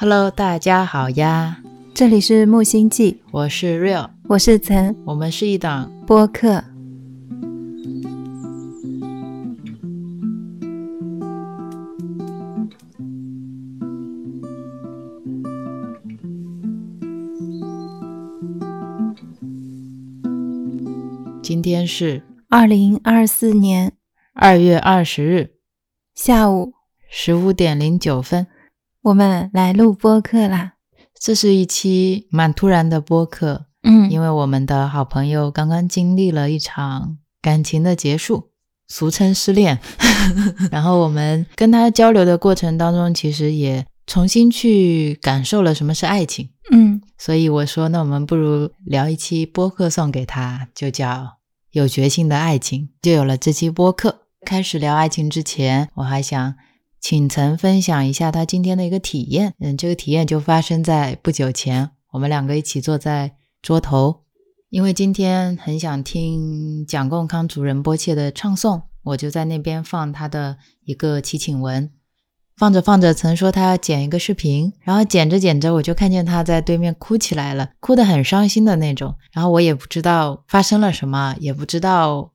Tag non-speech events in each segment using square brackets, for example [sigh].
Hello，大家好呀！这里是木星记，我是 Real，我是岑，我们是一档播客。今天是二零二四年二月二十日。下午。十五点零九分，我们来录播客啦。这是一期蛮突然的播客，嗯，因为我们的好朋友刚刚经历了一场感情的结束，俗称失恋。[laughs] 然后我们跟他交流的过程当中，其实也重新去感受了什么是爱情。嗯，所以我说，那我们不如聊一期播客送给他，就叫《有决心的爱情》，就有了这期播客。开始聊爱情之前，我还想请曾分享一下他今天的一个体验。嗯，这个体验就发生在不久前，我们两个一起坐在桌头，因为今天很想听蒋共康主人波切的唱诵，我就在那边放他的一个祈请文。放着放着，曾说他要剪一个视频，然后剪着剪着，我就看见他在对面哭起来了，哭得很伤心的那种。然后我也不知道发生了什么，也不知道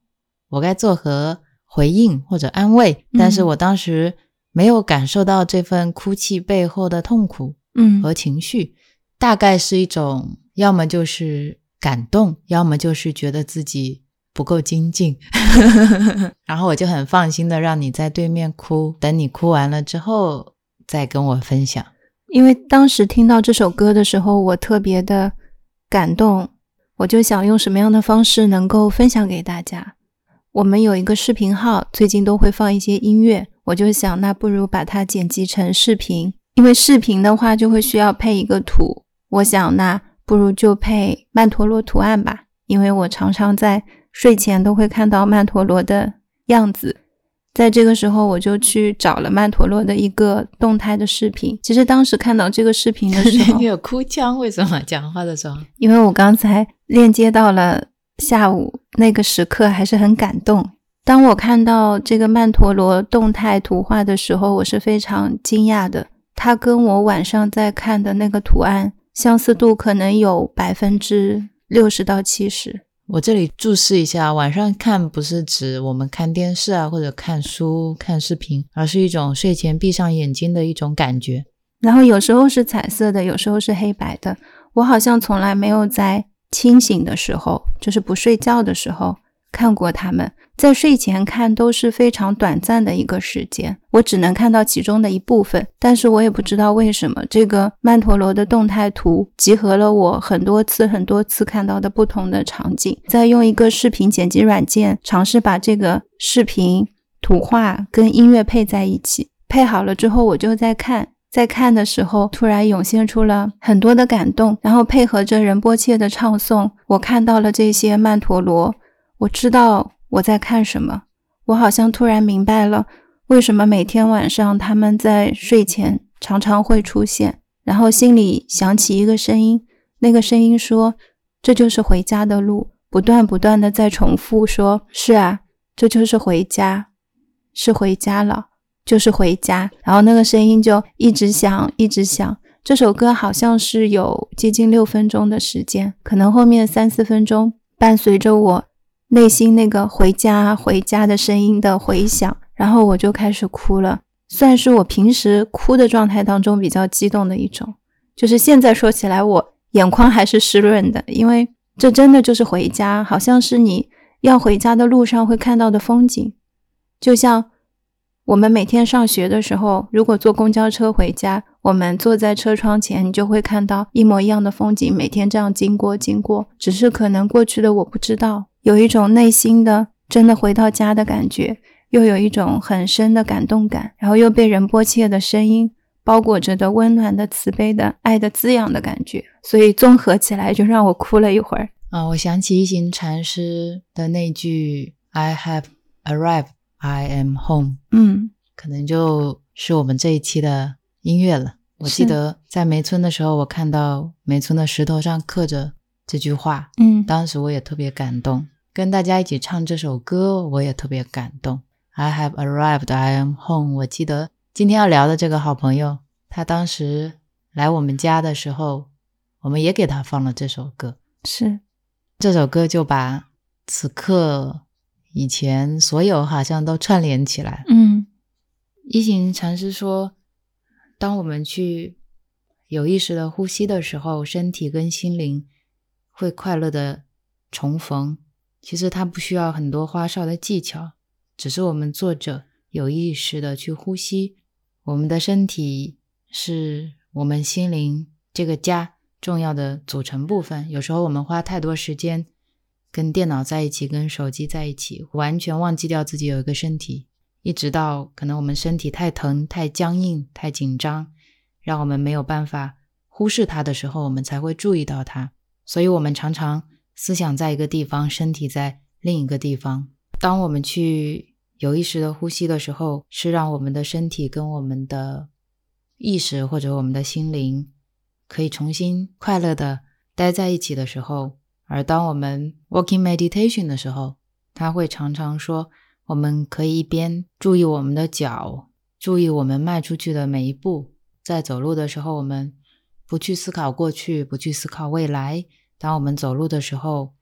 我该作何回应或者安慰。但是我当时没有感受到这份哭泣背后的痛苦嗯和情绪，大概是一种要么就是感动，要么就是觉得自己不够精进。[laughs] 然后我就很放心的让你在对面哭，等你哭完了之后再跟我分享。因为当时听到这首歌的时候，我特别的感动，我就想用什么样的方式能够分享给大家。我们有一个视频号，最近都会放一些音乐，我就想，那不如把它剪辑成视频，因为视频的话就会需要配一个图。我想，那不如就配曼陀罗图案吧，因为我常常在睡前都会看到曼陀罗的样子。在这个时候，我就去找了曼陀罗的一个动态的视频。其实当时看到这个视频的时 [laughs] 候你，有哭腔？为什么讲话的时候？因为我刚才链接到了下午那个时刻，还是很感动。当我看到这个曼陀罗动态图画的时候，我是非常惊讶的。它跟我晚上在看的那个图案相似度可能有百分之六十到七十。我这里注释一下，晚上看不是指我们看电视啊，或者看书、看视频，而是一种睡前闭上眼睛的一种感觉。然后有时候是彩色的，有时候是黑白的。我好像从来没有在清醒的时候，就是不睡觉的时候看过他们。在睡前看都是非常短暂的一个时间，我只能看到其中的一部分。但是我也不知道为什么，这个曼陀罗的动态图集合了我很多次、很多次看到的不同的场景。再用一个视频剪辑软件尝试把这个视频、图画跟音乐配在一起，配好了之后，我就在看。在看的时候，突然涌现出了很多的感动，然后配合着仁波切的唱诵，我看到了这些曼陀罗，我知道我在看什么。我好像突然明白了，为什么每天晚上他们在睡前常常会出现，然后心里响起一个声音，那个声音说：“这就是回家的路。”不断不断的在重复说：“是啊，这就是回家，是回家了。”就是回家，然后那个声音就一直响，一直响。这首歌好像是有接近六分钟的时间，可能后面三四分钟伴随着我内心那个回家、回家的声音的回响，然后我就开始哭了。算是我平时哭的状态当中比较激动的一种，就是现在说起来，我眼眶还是湿润的，因为这真的就是回家，好像是你要回家的路上会看到的风景，就像。我们每天上学的时候，如果坐公交车回家，我们坐在车窗前，你就会看到一模一样的风景，每天这样经过经过。只是可能过去的我不知道，有一种内心的真的回到家的感觉，又有一种很深的感动感，然后又被仁波切的声音包裹着的温暖的、慈悲的、爱的滋养的感觉，所以综合起来就让我哭了一会儿。啊，我想起一行禅师的那句 “I have arrived”。I am home，嗯，可能就是我们这一期的音乐了。我记得在梅村的时候，我看到梅村的石头上刻着这句话，嗯，当时我也特别感动。跟大家一起唱这首歌，我也特别感动。I have arrived, I am home。我记得今天要聊的这个好朋友，他当时来我们家的时候，我们也给他放了这首歌。是这首歌就把此刻以前所有好像都串联起来。嗯一行禅师说，当我们去有意识的呼吸的时候，身体跟心灵会快乐的重逢。其实它不需要很多花哨的技巧，只是我们坐着有意识的去呼吸。我们的身体是我们心灵这个家重要的组成部分。有时候我们花太多时间跟电脑在一起，跟手机在一起，完全忘记掉自己有一个身体。一直到可能我们身体太疼、太僵硬、太紧张，让我们没有办法忽视它的时候，我们才会注意到它。所以，我们常常思想在一个地方，身体在另一个地方。当我们去有意识的呼吸的时候，是让我们的身体跟我们的意识或者我们的心灵可以重新快乐的待在一起的时候。而当我们 walking meditation 的时候，他会常常说。我们可以一边注意我们的脚，注意我们迈出去的每一步。在走路的时候，我们不去思考过去，不去思考未来。当我们走路的时候，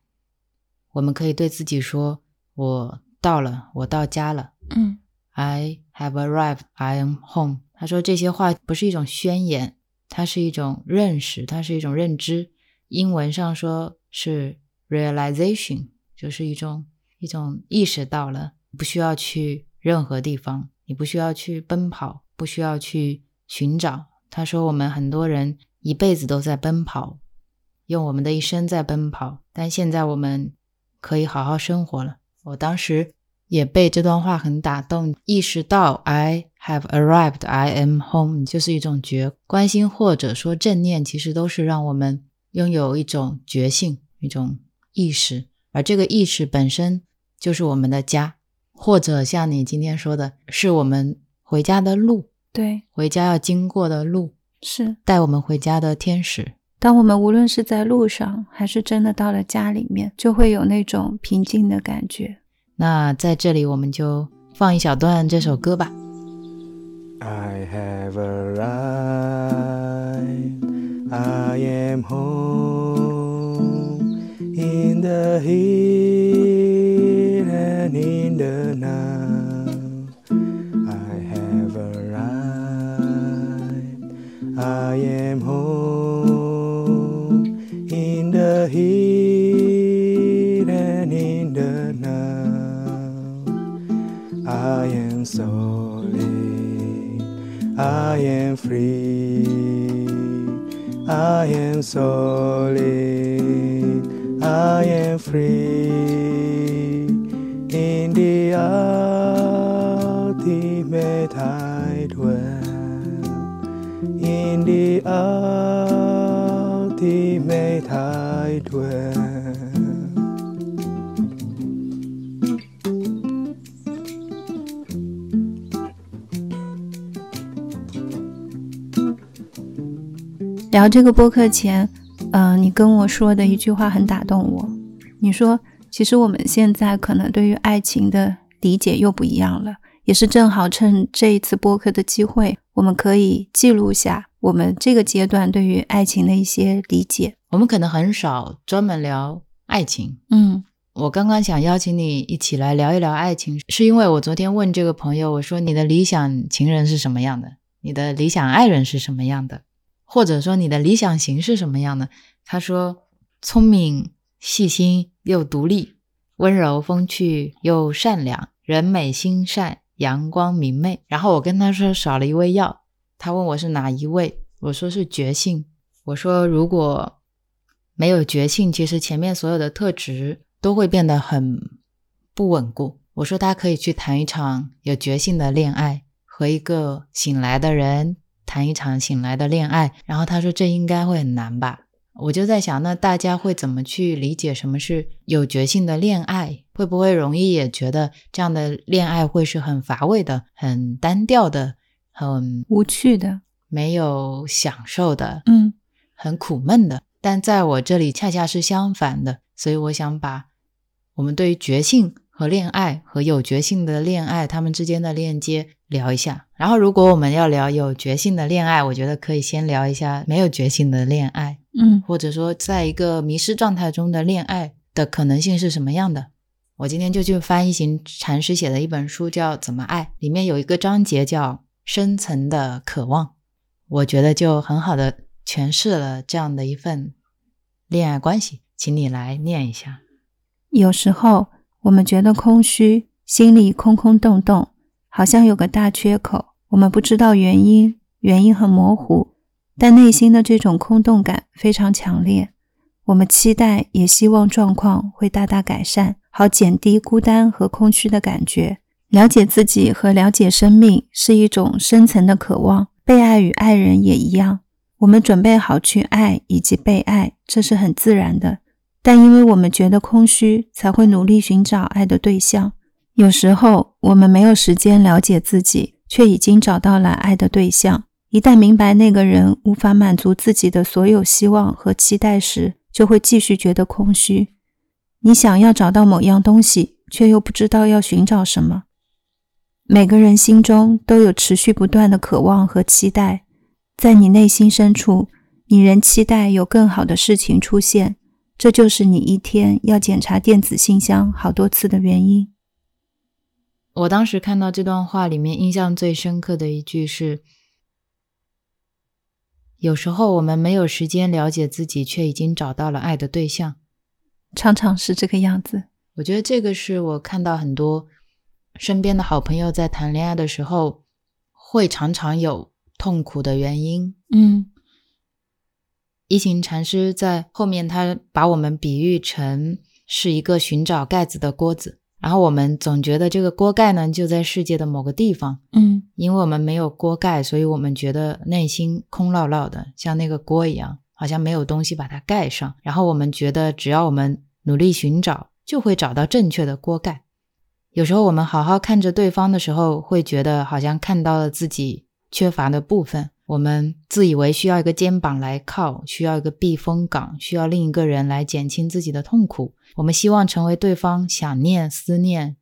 我们可以对自己说：“我到了，我到家了。”嗯，I have arrived. I am home。他说这些话不是一种宣言，它是一种认识，它是一种认知。英文上说是 realization，就是一种一种意识到了。不需要去任何地方，你不需要去奔跑，不需要去寻找。他说：“我们很多人一辈子都在奔跑，用我们的一生在奔跑，但现在我们可以好好生活了。”我当时也被这段话很打动，意识到 “I have arrived, I am home” 就是一种觉关心，或者说正念，其实都是让我们拥有一种觉性、一种意识，而这个意识本身就是我们的家。或者像你今天说的，是我们回家的路，对，回家要经过的路，是带我们回家的天使。当我们无论是在路上，还是真的到了家里面，就会有那种平静的感觉。那在这里，我们就放一小段这首歌吧。I have arrived, I am home in the here and in the now. I have arrived, I am home in the here and in the now. I am solid, I am free, I am solid, I am free. In the ultimate I dwell, in the ultimate I dwell. 聊这个播客前，嗯、你跟我说的一句话很打动我。你说，其实我们现在可能对于爱情的理解又不一样了，也是正好趁这一次播客的机会，我们可以记录下我们这个阶段对于爱情的一些理解。我们可能很少专门聊爱情。嗯我刚刚想邀请你一起来聊一聊爱情，是因为我昨天问这个朋友，我说你的理想情人是什么样的？你的理想爱人是什么样的？或者说你的理想型是什么样的？他说聪明、细心又独立，温柔风趣又善良，人美心善，阳光明媚。然后我跟他说少了一味药，他问我是哪一味，我说是觉性。我说如果没有觉性，其实前面所有的特质都会变得很不稳固。我说他可以去谈一场有觉性的恋爱，和一个醒来的人谈一场醒来的恋爱。然后他说这应该会很难吧？我就在想，那大家会怎么去理解什么是有觉性的恋爱？会不会容易也觉得这样的恋爱会是很乏味的、很单调的、很无趣的，没有享受的？嗯很苦闷的。但在我这里恰恰是相反的，所以我想把我们对于觉性和恋爱和有觉性的恋爱，他们之间的链接聊一下。然后，如果我们要聊有觉性的恋爱，我觉得可以先聊一下没有觉性的恋爱，嗯或者说在一个迷失状态中的恋爱的可能性是什么样的。我今天就去翻一行禅师写的一本书，叫《怎么爱》，里面有一个章节叫“深层的渴望”，我觉得就很好的诠释了这样的一份恋爱关系。请你来念一下。有时候我们觉得空虚，心里空空洞洞，好像有个大缺口，我们不知道原因，原因很模糊，但内心的这种空洞感非常强烈。我们期待也希望状况会大大改善，好减低孤单和空虚的感觉。了解自己和了解生命是一种深层的渴望，被爱与爱人也一样。我们准备好去爱以及被爱，这是很自然的。但因为我们觉得空虚，才会努力寻找爱的对象。有时候我们没有时间了解自己，却已经找到了爱的对象。一旦明白那个人无法满足自己的所有希望和期待时，就会继续觉得空虚。你想要找到某样东西，却又不知道要寻找什么。每个人心中都有持续不断的渴望和期待，在你内心深处，你仍期待有更好的事情出现。这就是你一天要检查电子信箱好多次的原因。我当时看到这段话里面，印象最深刻的一句是：“有时候我们没有时间了解自己，却已经找到了爱的对象。常常是这个样子。”我觉得这个是我看到很多身边的好朋友在谈恋爱的时候，会常常有痛苦的原因。嗯一行禅师在后面，他把我们比喻成是一个寻找盖子的锅子，然后我们总觉得这个锅盖呢就在世界的某个地方，嗯因为我们没有锅盖，所以我们觉得内心空落落的，像那个锅一样，好像没有东西把它盖上。然后我们觉得，只要我们努力寻找，就会找到正确的锅盖。有时候我们好好看着对方的时候，会觉得好像看到了自己缺乏的部分。我们自以为需要一个肩膀来靠，需要一个避风港，需要另一个人来减轻自己的痛苦。我们希望成为对方想念、思念、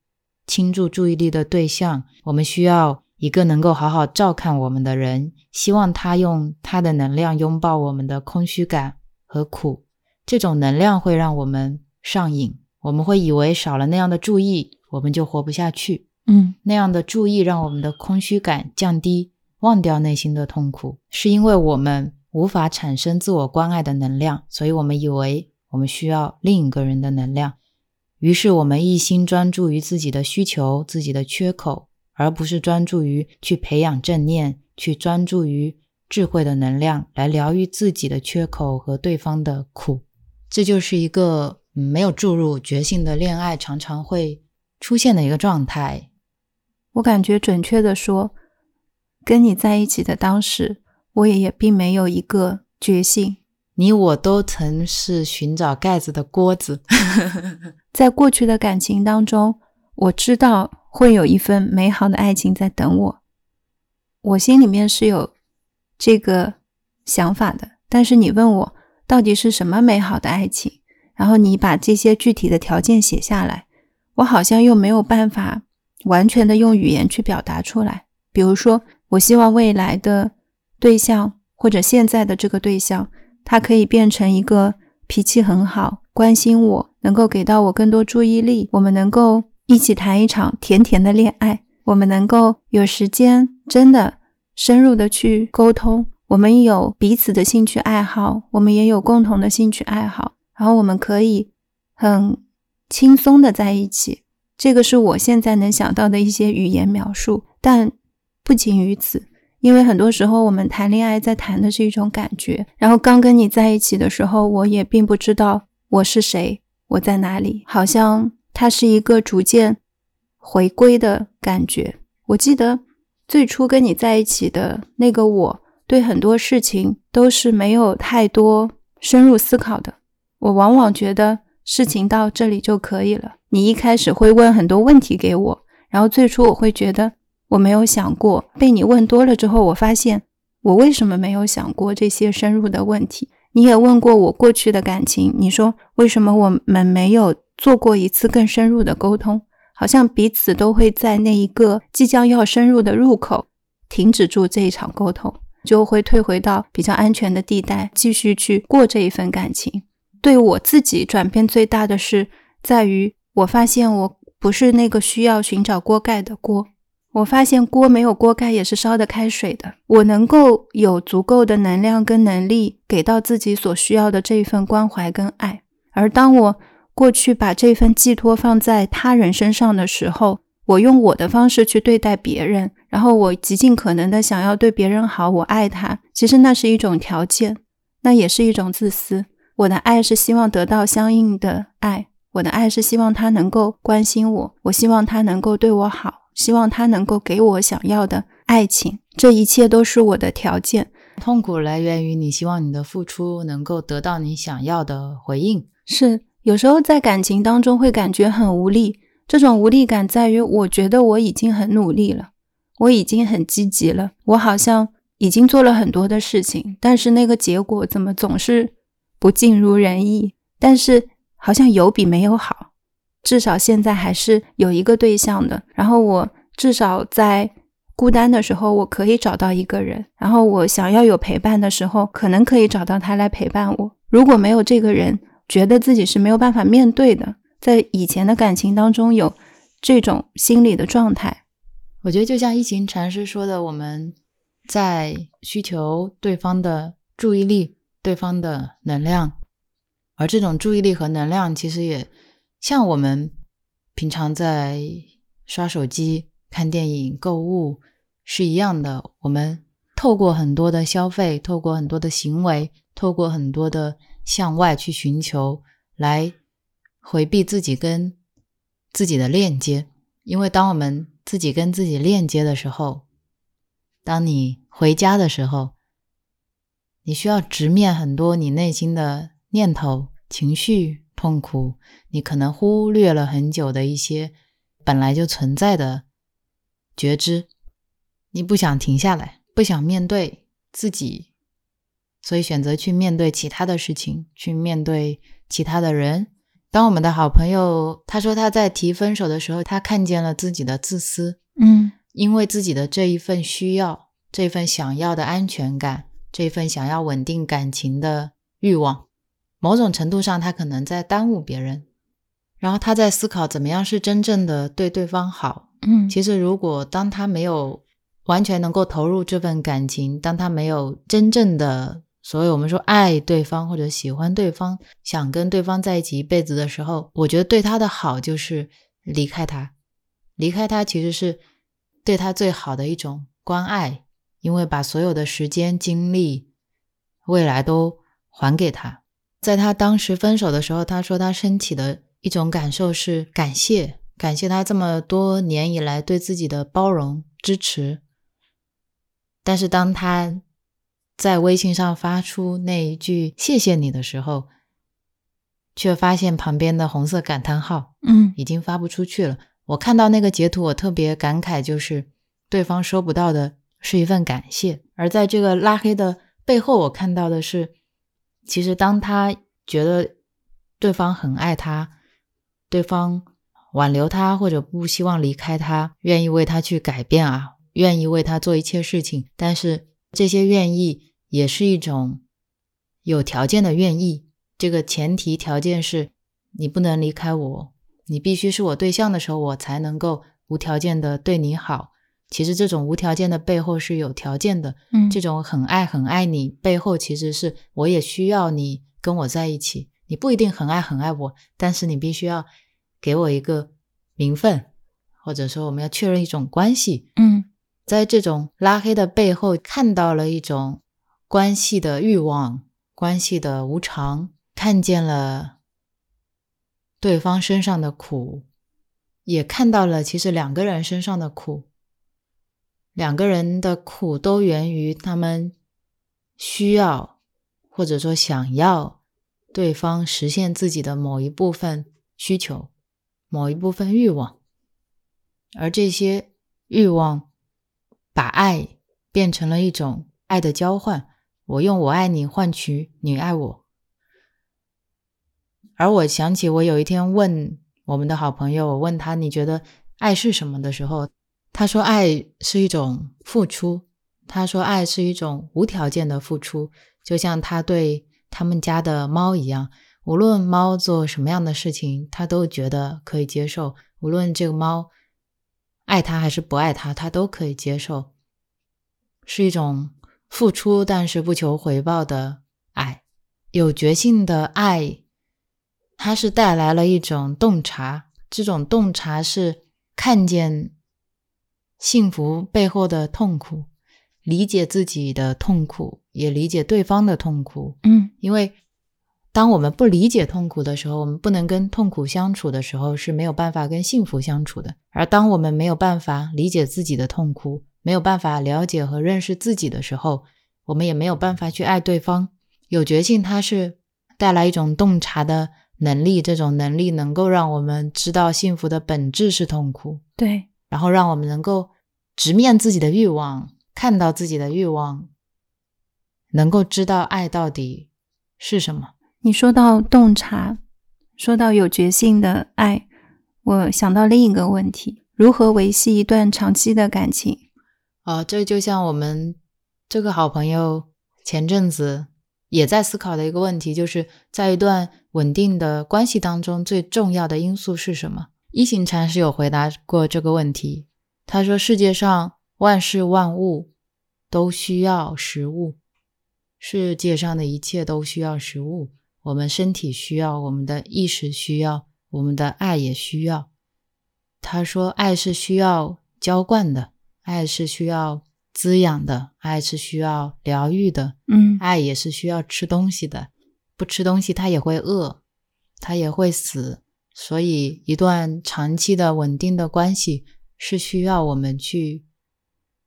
倾注注意力的对象。我们需要一个能够好好照看我们的人，希望他用他的能量拥抱我们的空虚感和苦。这种能量会让我们上瘾，我们会以为少了那样的注意，我们就活不下去。嗯那样的注意让我们的空虚感降低，忘掉内心的痛苦，是因为我们无法产生自我关爱的能量，所以我们以为我们需要另一个人的能量，于是我们一心专注于自己的需求、自己的缺口，而不是专注于去培养正念，去专注于智慧的能量来疗愈自己的缺口和对方的苦。这就是一个没有注入觉性的恋爱常常会出现的一个状态。我感觉准确的说，跟你在一起的当时，我也也并没有一个决心。你我都曾是寻找盖子的锅子，[laughs] 在过去的感情当中，我知道会有一份美好的爱情在等我，我心里面是有这个想法的。但是你问我到底是什么美好的爱情，然后你把这些具体的条件写下来，我好像又没有办法完全的用语言去表达出来。比如说，我希望未来的对象或者现在的这个对象，他可以变成一个脾气很好、关心我、能够给到我更多注意力，我们能够一起谈一场甜甜的恋爱，我们能够有时间真的深入的去沟通，我们有彼此的兴趣爱好，我们也有共同的兴趣爱好，然后我们可以很轻松的在一起。这个是我现在能想到的一些语言描述，但不仅于此。因为很多时候我们谈恋爱在谈的是一种感觉，然后刚跟你在一起的时候，我也并不知道我是谁，我在哪里，好像它是一个逐渐回归的感觉。我记得最初跟你在一起的那个我，对很多事情都是没有太多深入思考的。我往往觉得事情到这里就可以了。你一开始会问很多问题给我，然后最初我会觉得。我没有想过，被你问多了之后，我发现我为什么没有想过这些深入的问题。你也问过我过去的感情，你说为什么我们没有做过一次更深入的沟通？好像彼此都会在那一个即将要深入的入口停止住这一场沟通，就会退回到比较安全的地带，继续去过这一份感情。对我自己转变最大的是在于，我发现我不是那个需要寻找锅盖的锅。我发现锅没有锅盖也是烧得开水的。我能够有足够的能量跟能力给到自己所需要的这一份关怀跟爱。而当我过去把这份寄托放在他人身上的时候，我用我的方式去对待别人，然后我极尽可能的想要对别人好，我爱他，其实那是一种条件，那也是一种自私。我的爱是希望得到相应的爱，我的爱是希望他能够关心我，我希望他能够对我好。希望他能够给我想要的爱情，这一切都是我的条件。痛苦来源于你希望你的付出能够得到你想要的回应。是，有时候在感情当中会感觉很无力，这种无力感在于我觉得我已经很努力了，我已经很积极了，我好像已经做了很多的事情，但是那个结果怎么总是不尽如人意？但是好像有比没有好。至少现在还是有一个对象的，然后我至少在孤单的时候，我可以找到一个人，然后我想要有陪伴的时候，可能可以找到他来陪伴我。如果没有这个人，觉得自己是没有办法面对的，在以前的感情当中有这种心理的状态，我觉得就像一行禅师说的，我们在需求对方的注意力、对方的能量，而这种注意力和能量其实也。像我们平常在刷手机、看电影、购物是一样的，我们透过很多的消费，透过很多的行为，透过很多的向外去寻求，来回避自己跟自己的链接。因为当我们自己跟自己链接的时候，当你回家的时候，你需要直面很多你内心的念头、情绪。痛苦，你可能忽略了很久的一些本来就存在的觉知，你不想停下来，不想面对自己，所以选择去面对其他的事情，去面对其他的人。当我们的好朋友他说他在提分手的时候，他看见了自己的自私，嗯，因为自己的这一份需要，这份想要的安全感，这份想要稳定感情的欲望。某种程度上，他可能在耽误别人，然后他在思考怎么样是真正的对对方好。嗯，其实如果当他没有完全能够投入这份感情，当他没有真正的所谓我们说爱对方或者喜欢对方，想跟对方在一起一辈子的时候，我觉得对他的好就是离开他，离开他其实是对他最好的一种关爱，因为把所有的时间、精力、未来都还给他。在他当时分手的时候，他说他身体的一种感受是感谢，感谢他这么多年以来对自己的包容支持。但是当他在微信上发出那一句“谢谢你”的时候，却发现旁边的红色感叹号，嗯，已经发不出去了。我看到那个截图，我特别感慨，就是对方收不到的是一份感谢，而在这个拉黑的背后，我看到的是。其实，当他觉得对方很爱他，对方挽留他或者不希望离开他，愿意为他去改变啊，愿意为他做一切事情，但是这些愿意也是一种有条件的愿意。这个前提条件是你不能离开我，你必须是我对象的时候，我才能够无条件的对你好。其实这种无条件的背后是有条件的，嗯，这种很爱很爱你背后其实是我也需要你跟我在一起。你不一定很爱很爱我，但是你必须要给我一个名分，或者说我们要确认一种关系。嗯，在这种拉黑的背后看到了一种关系的欲望，关系的无常，看见了对方身上的苦，也看到了其实两个人身上的苦。两个人的苦都源于他们需要或者说想要对方实现自己的某一部分需求、某一部分欲望，而这些欲望把爱变成了一种爱的交换，我用我爱你换取你爱我。而我想起我有一天问我们的好朋友，我问他你觉得爱是什么的时候，他说爱是一种付出，他说爱是一种无条件的付出，就像他对他们家的猫一样，无论猫做什么样的事情，他都觉得可以接受，无论这个猫爱他还是不爱他，他都可以接受，是一种付出但是不求回报的爱，有觉性的爱。它是带来了一种洞察，这种洞察是看见幸福背后的痛苦，理解自己的痛苦，也理解对方的痛苦。嗯，因为当我们不理解痛苦的时候，我们不能跟痛苦相处的时候，是没有办法跟幸福相处的。而当我们没有办法理解自己的痛苦，没有办法了解和认识自己的时候，我们也没有办法去爱对方。有觉性，它是带来一种洞察的。能力这种能力能够让我们知道幸福的本质是痛苦，对，然后让我们能够直面自己的欲望，看到自己的欲望，能够知道爱到底是什么。你说到洞察，说到有觉性的爱，我想到另一个问题：如何维系一段长期的感情？哦，这就像我们这个好朋友前阵子。也在思考的一个问题，就是在一段稳定的关系当中，最重要的因素是什么？一行禅师有回答过这个问题。他说：“世界上万事万物都需要食物，世界上的一切都需要食物。我们身体需要，我们的意识需要，我们的爱也需要。”他说：“爱是需要浇灌的，爱是需要。”滋养的爱是需要疗愈的，嗯，爱也是需要吃东西的，不吃东西他也会饿，他也会死。所以，一段长期的稳定的关系是需要我们去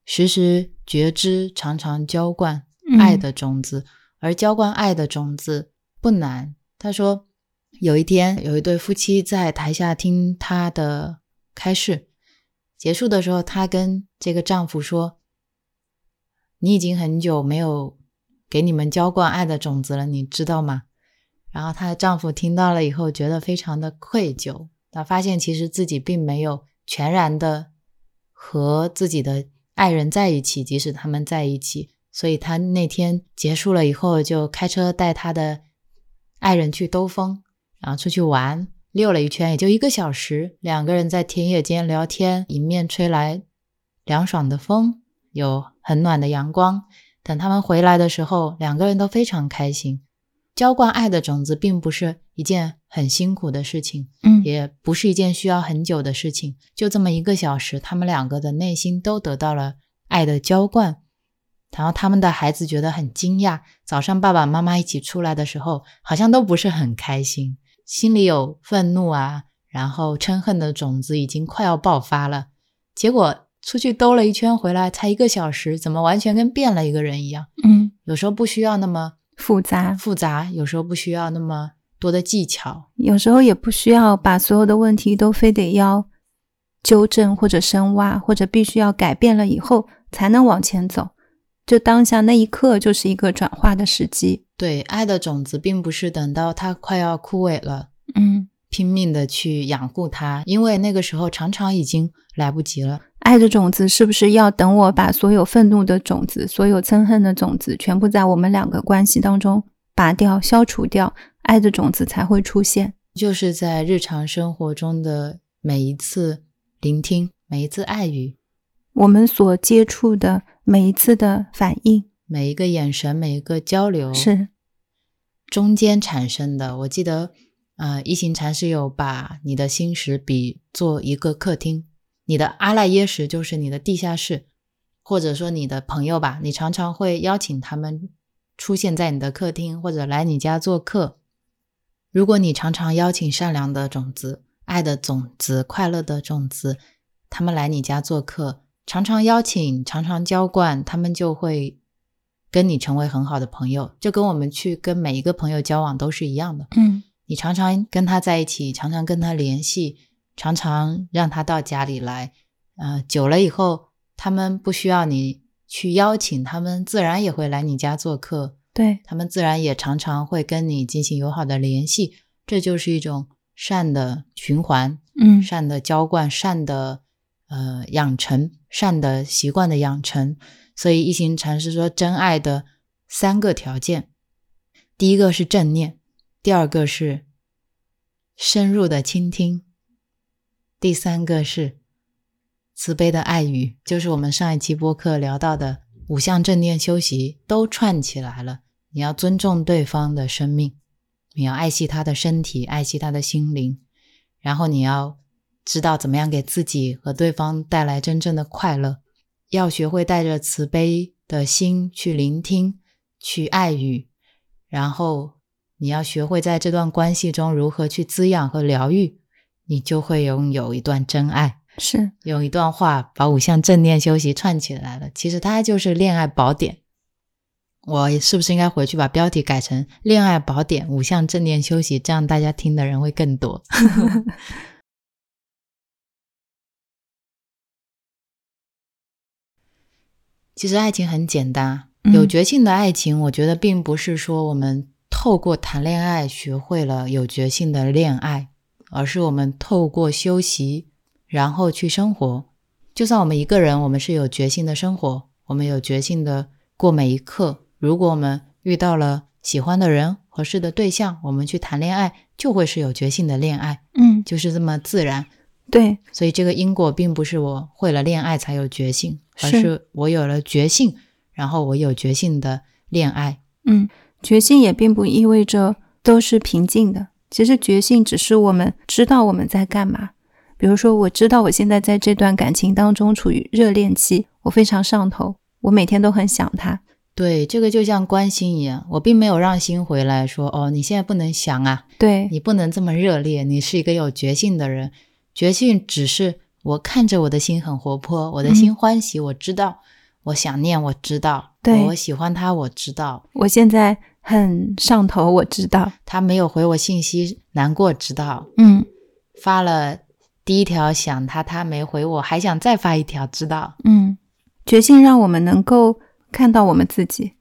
时时觉知、常常浇灌爱的种子。而浇灌爱的种子不难。他说，有一天有一对夫妻在台下听他的开示，结束的时候，他跟这个丈夫说。你已经很久没有给你们浇灌爱的种子了，你知道吗？然后她的丈夫听到了以后，觉得非常的愧疚。他发现其实自己并没有全然的和自己的爱人在一起，即使他们在一起。所以他那天结束了以后，就开车带他的爱人去兜风，然后出去玩，溜了一圈，也就一个小时。两个人在田野间聊天，迎面吹来凉爽的风。有很暖的阳光，等他们回来的时候，两个人都非常开心。浇灌爱的种子并不是一件很辛苦的事情，嗯，也不是一件需要很久的事情。就这么一个小时，他们两个的内心都得到了爱的浇灌。然后他们的孩子觉得很惊讶，早上爸爸妈妈一起出来的时候，好像都不是很开心，心里有愤怒啊，然后嗔恨的种子已经快要爆发了。结果。出去兜了一圈回来，才一个小时，怎么完全跟变了一个人一样？嗯，有时候不需要那么复杂，复杂；有时候不需要那么多的技巧；有时候也不需要把所有的问题都非得要纠正或者深挖，或者必须要改变了以后才能往前走。就当下那一刻就是一个转化的时机。对，爱的种子并不是等到它快要枯萎了，嗯，拼命的去养护它，因为那个时候常常已经来不及了。爱的种子是不是要等我把所有愤怒的种子、所有憎恨的种子全部在我们两个关系当中拔掉、消除掉，爱的种子才会出现？就是在日常生活中的每一次聆听、每一次爱语，我们所接触的每一次的反应、每一个眼神、每一个交流，是中间产生的。我记得，呃，一行禅师有把你的心识比作一个客厅。你的阿赖耶识就是你的地下室，或者说你的朋友吧，你常常会邀请他们出现在你的客厅或者来你家做客。如果你常常邀请善良的种子、爱的种子、快乐的种子，他们来你家做客，常常邀请、常常浇灌，他们就会跟你成为很好的朋友。就跟我们去跟每一个朋友交往都是一样的。嗯，你常常跟他在一起，常常跟他联系。常常让他到家里来，呃，久了以后，他们不需要你去邀请，他们自然也会来你家做客。对他们自然也常常会跟你进行友好的联系，这就是一种善的循环，嗯善的浇灌，善的呃养成，善的习惯的养成。所以一行禅师说，真爱的三个条件，第一个是正念，第二个是深入的倾听，第三个是慈悲的爱语，就是我们上一期播客聊到的五项正念修习都串起来了。你要尊重对方的生命，你要爱惜他的身体，爱惜他的心灵，然后你要知道怎么样给自己和对方带来真正的快乐。要学会带着慈悲的心去聆听，去爱语，然后你要学会在这段关系中如何去滋养和疗愈，你就会拥有一段真爱。是，有一段话把五项正念修习串起来了，其实它就是恋爱宝典。我是不是应该回去把标题改成《恋爱宝典五项正念修习》，这样大家听的人会更多。[laughs] 其实爱情很简单，嗯有觉性的爱情，我觉得并不是说我们透过谈恋爱学会了有觉性的恋爱，而是我们透过修习，然后去生活。就算我们一个人，我们是有觉性的生活，我们有觉性的过每一刻。如果我们遇到了喜欢的人、合适的对象，我们去谈恋爱，就会是有觉性的恋爱，嗯，就是这么自然。对，所以这个因果并不是我会了恋爱才有觉性，而是是我有了觉性，然后我有觉性的恋爱。嗯，觉性也并不意味着都是平静的。其实觉性只是我们知道我们在干嘛。比如说，我知道我现在在这段感情当中处于热恋期，我非常上头，我每天都很想他。对，这个就像关心一样，我并没有让心回来说：“哦，你现在不能想啊，对，你不能这么热烈，你是一个有觉性的人。觉性只是我看着我的心很活泼，我的心欢喜，我知道，我想念，我知道，对我喜欢他，我知道，我现在很上头，我知道。他没有回我信息，难过，知道，嗯发了第一条想他，他没回我，还想再发一条，知道。嗯，决心让我们能够看到我们自己。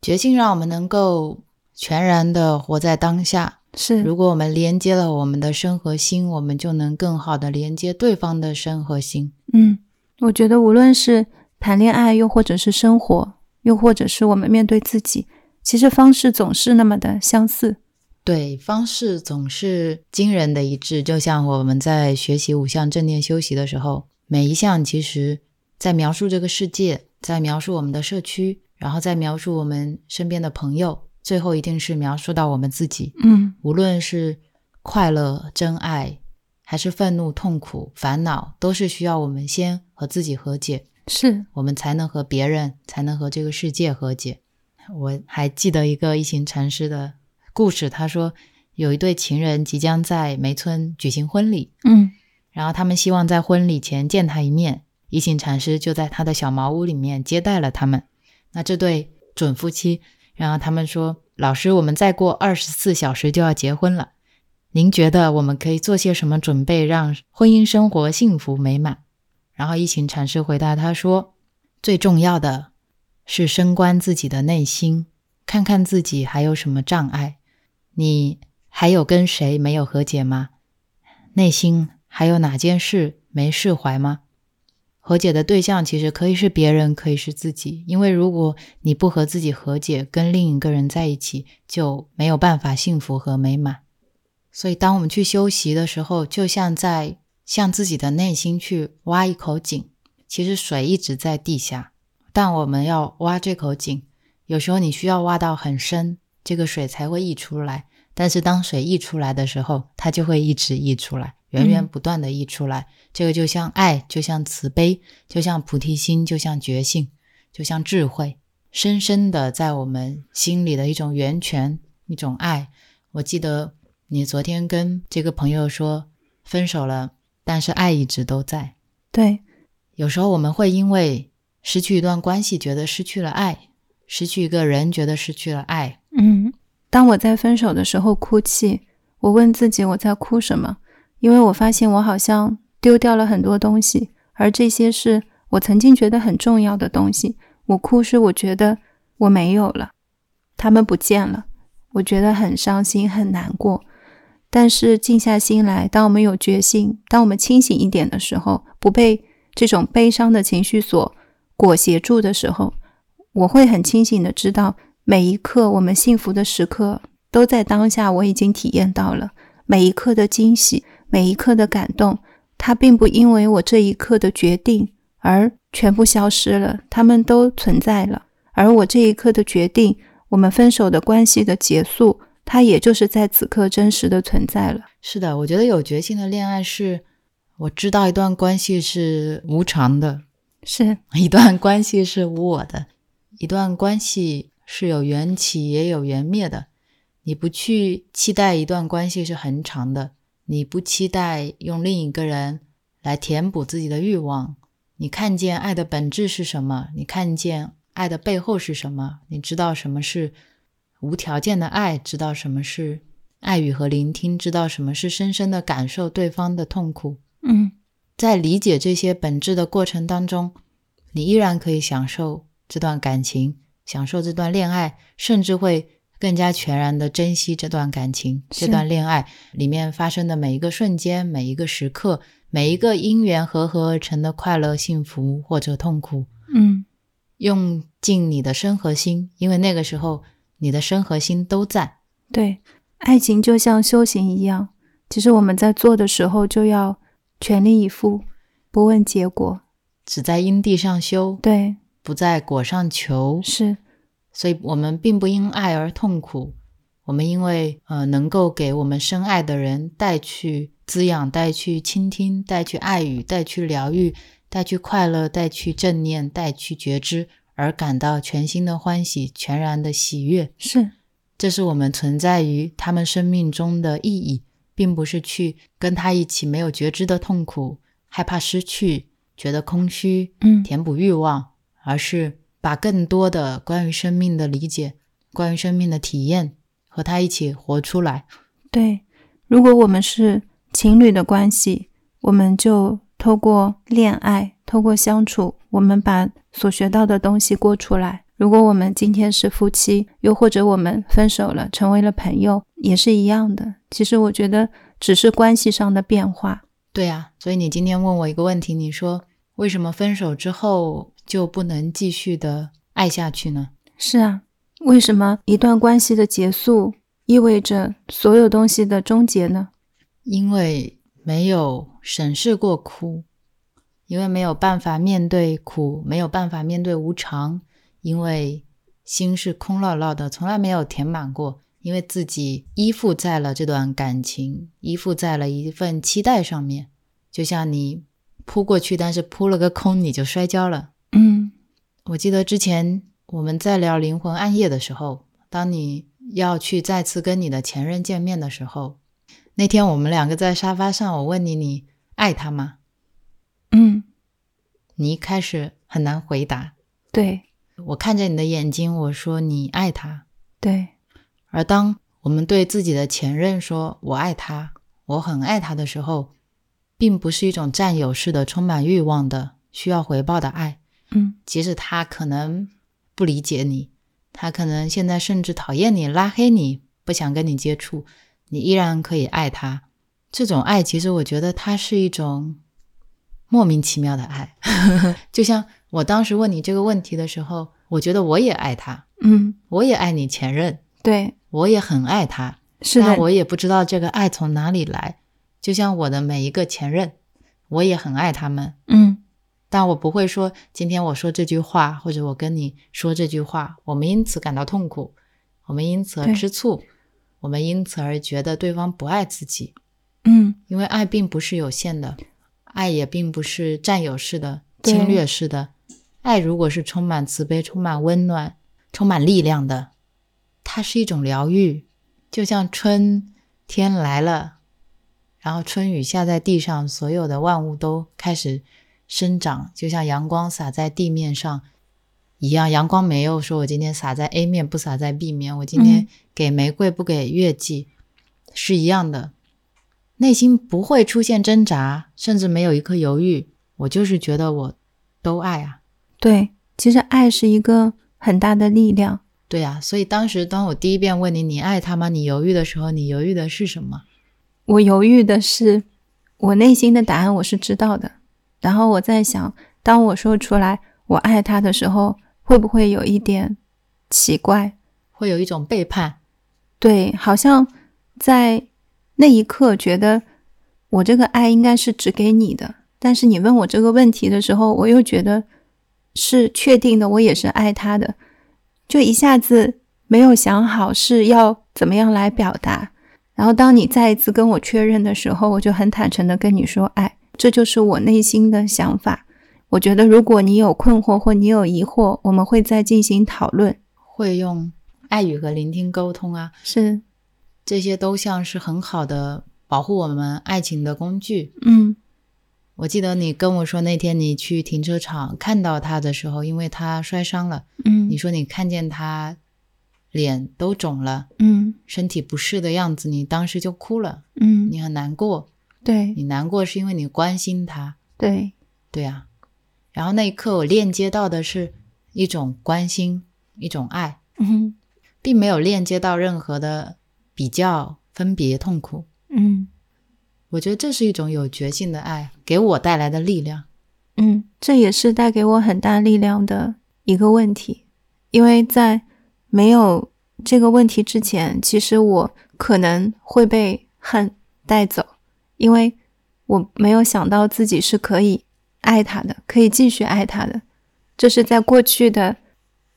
决心让我们能够全然的活在当下。是，如果我们连接了我们的身和心，我们就能更好的连接对方的身和心。嗯，我觉得无论是谈恋爱，又或者是生活，又或者是我们面对自己，其实方式总是那么的相似。对，方式总是惊人的一致。就像我们在学习五项正念修习的时候，每一项其实在描述这个世界，在描述我们的社区，然后再描述我们身边的朋友，最后一定是描述到我们自己。嗯无论是快乐、真爱，还是愤怒、痛苦、烦恼，都是需要我们先和自己和解，是，我们才能和别人，才能和这个世界和解。我还记得一个一行禅师的故事，他说有一对情人即将在梅村举行婚礼，嗯然后他们希望在婚礼前见他一面，一行禅师就在他的小茅屋里面接待了他们。那这对准夫妻，然后他们说：“老师，我们再过二十四小时就要结婚了，您觉得我们可以做些什么准备，让婚姻生活幸福美满？”然后一行禅师回答他说：“最重要的是升观自己的内心，看看自己还有什么障碍。你还有跟谁没有和解吗？内心还有哪件事没释怀吗？和解的对象其实可以是别人，可以是自己。因为如果你不和自己和解，跟另一个人在一起，就没有办法幸福和美满。所以，当我们去修习的时候，就像在向自己的内心去挖一口井。其实水一直在地下，但我们要挖这口井，有时候你需要挖到很深，这个水才会溢出来。但是当水溢出来的时候，它就会一直溢出来，源源不断的溢出来。这个就像爱，就像慈悲，就像菩提心，就像觉性，就像智慧，深深的在我们心里的一种源泉，一种爱。我记得你昨天跟这个朋友说分手了，但是爱一直都在。对，有时候我们会因为失去一段关系，觉得失去了爱；失去一个人，觉得失去了爱。嗯，当我在分手的时候哭泣，我问自己我在哭什么，因为我发现我好像丢掉了很多东西，而这些是我曾经觉得很重要的东西。我哭是我觉得我没有了，他们不见了，我觉得很伤心很难过。但是静下心来，当我们有决心，当我们清醒一点的时候，不被这种悲伤的情绪所裹挟住的时候，我会很清醒的知道，每一刻我们幸福的时刻都在当下，我已经体验到了每一刻的惊喜，每一刻的感动，它并不因为我这一刻的决定而全部消失了，它们都存在了。而我这一刻的决定，我们分手的关系的结束。它也就是在此刻真实的存在了。是的，我觉得有决心的恋爱是，我知道一段关系是无常的，是 [laughs] 一段关系是无我的，一段关系是有缘起也有缘灭的。你不去期待一段关系是恒长的，你不期待用另一个人来填补自己的欲望。你看见爱的本质是什么？你看见爱的背后是什么？你知道什么是？无条件的爱，知道什么是爱与和聆听，知道什么是深深的感受对方的痛苦。嗯，在理解这些本质的过程当中，你依然可以享受这段感情，享受这段恋爱，甚至会更加全然的珍惜这段感情、这段恋爱里面发生的每一个瞬间、每一个时刻、每一个因缘和合而成的快乐、幸福或者痛苦。嗯，用尽你的身和心，因为那个时候。你的身和心都在。对，爱情就像修行一样，其实我们在做的时候就要全力以赴，不问结果，只在因地上修，对，不在果上求。是，所以我们并不因爱而痛苦，我们因为呃能够给我们深爱的人带去滋养，带去倾听，带去爱语，带去疗愈，带去快乐，带去正念，带去觉知。而感到全新的欢喜，全然的喜悦，是，这是我们存在于他们生命中的意义，并不是去跟他一起没有觉知的痛苦，害怕失去，觉得空虚，嗯，填补欲望，而是把更多的关于生命的理解，关于生命的体验，和他一起活出来。对，如果我们是情侣的关系，我们就透过恋爱，透过相处，我们把。所学到的东西过出来。如果我们今天是夫妻，又或者我们分手了，成为了朋友，也是一样的。其实我觉得只是关系上的变化。对呀，所以你今天问我一个问题，你说为什么分手之后就不能继续的爱下去呢？是啊，为什么一段关系的结束意味着所有东西的终结呢？因为没有审视过苦。因为没有办法面对苦，没有办法面对无常，因为心是空落落的，从来没有填满过。因为自己依附在了这段感情，依附在了一份期待上面，就像你扑过去，但是扑了个空，你就摔跤了。嗯，我记得之前我们在聊灵魂暗夜的时候，当你要去再次跟你的前任见面的时候，那天我们两个在沙发上，我问你，你爱他吗？嗯，你一开始很难回答。对我看着你的眼睛，我说你爱他。对，而当我们对自己的前任说“我爱他，我很爱他”的时候，并不是一种占有式的、充满欲望的、需要回报的爱。嗯，即使他可能不理解你，他可能现在甚至讨厌你、拉黑你、不想跟你接触，你依然可以爱他。这种爱，其实我觉得它是一种。莫名其妙的爱，[laughs] 就像我当时问你这个问题的时候，我觉得我也爱他，嗯，我也爱你前任，对。我也很爱他，是的，但我也不知道这个爱从哪里来。就像我的每一个前任，我也很爱他们，嗯，但我不会说今天我说这句话，或者我跟你说这句话，我们因此感到痛苦，我们因此而吃醋，我们因此而觉得对方不爱自己，嗯，因为爱并不是有限的。爱也并不是占有式的、侵略式的。爱如果是充满慈悲、充满温暖、充满力量的，它是一种疗愈。就像春天来了，然后春雨下在地上，所有的万物都开始生长，就像阳光洒在地面上一样。阳光没有说我今天洒在 A 面，不洒在 B 面。我今天给玫瑰，不给月季，是一样的。内心不会出现挣扎，甚至没有一刻犹豫。我就是觉得我都爱啊。对，其实爱是一个很大的力量。对呀，所以当时当我第一遍问你“你爱他吗？”你犹豫的时候，你犹豫的是什么？我犹豫的是，我内心的答案我是知道的，然后我在想，当我说出来我爱他的时候，会不会有一点奇怪？会有一种背叛。对，好像在那一刻觉得我这个爱应该是只给你的，但是你问我这个问题的时候，我又觉得是确定的，我也是爱他的，就一下子没有想好是要怎么样来表达。然后当你再一次跟我确认的时候，我就很坦诚的跟你说，爱，这就是我内心的想法。我觉得如果你有困惑或你有疑惑，我们会再进行讨论，会用爱语和聆听沟通啊，是，这些都像是很好的保护我们爱情的工具。嗯我记得你跟我说那天你去停车场看到他的时候，因为他摔伤了，嗯你说你看见他脸都肿了，嗯身体不适的样子，你当时就哭了，嗯，你很难过。对你难过是因为你关心他，对，对啊。然后那一刻我链接到的是一种关心，一种爱，嗯并没有链接到任何的比较、分别、痛苦。嗯我觉得这是一种有觉性的爱，给我带来的力量。嗯，这也是带给我很大力量的一个问题，因为在没有这个问题之前，其实我可能会被恨带走，因为我没有想到自己是可以爱他的，可以继续爱他的，这是在过去的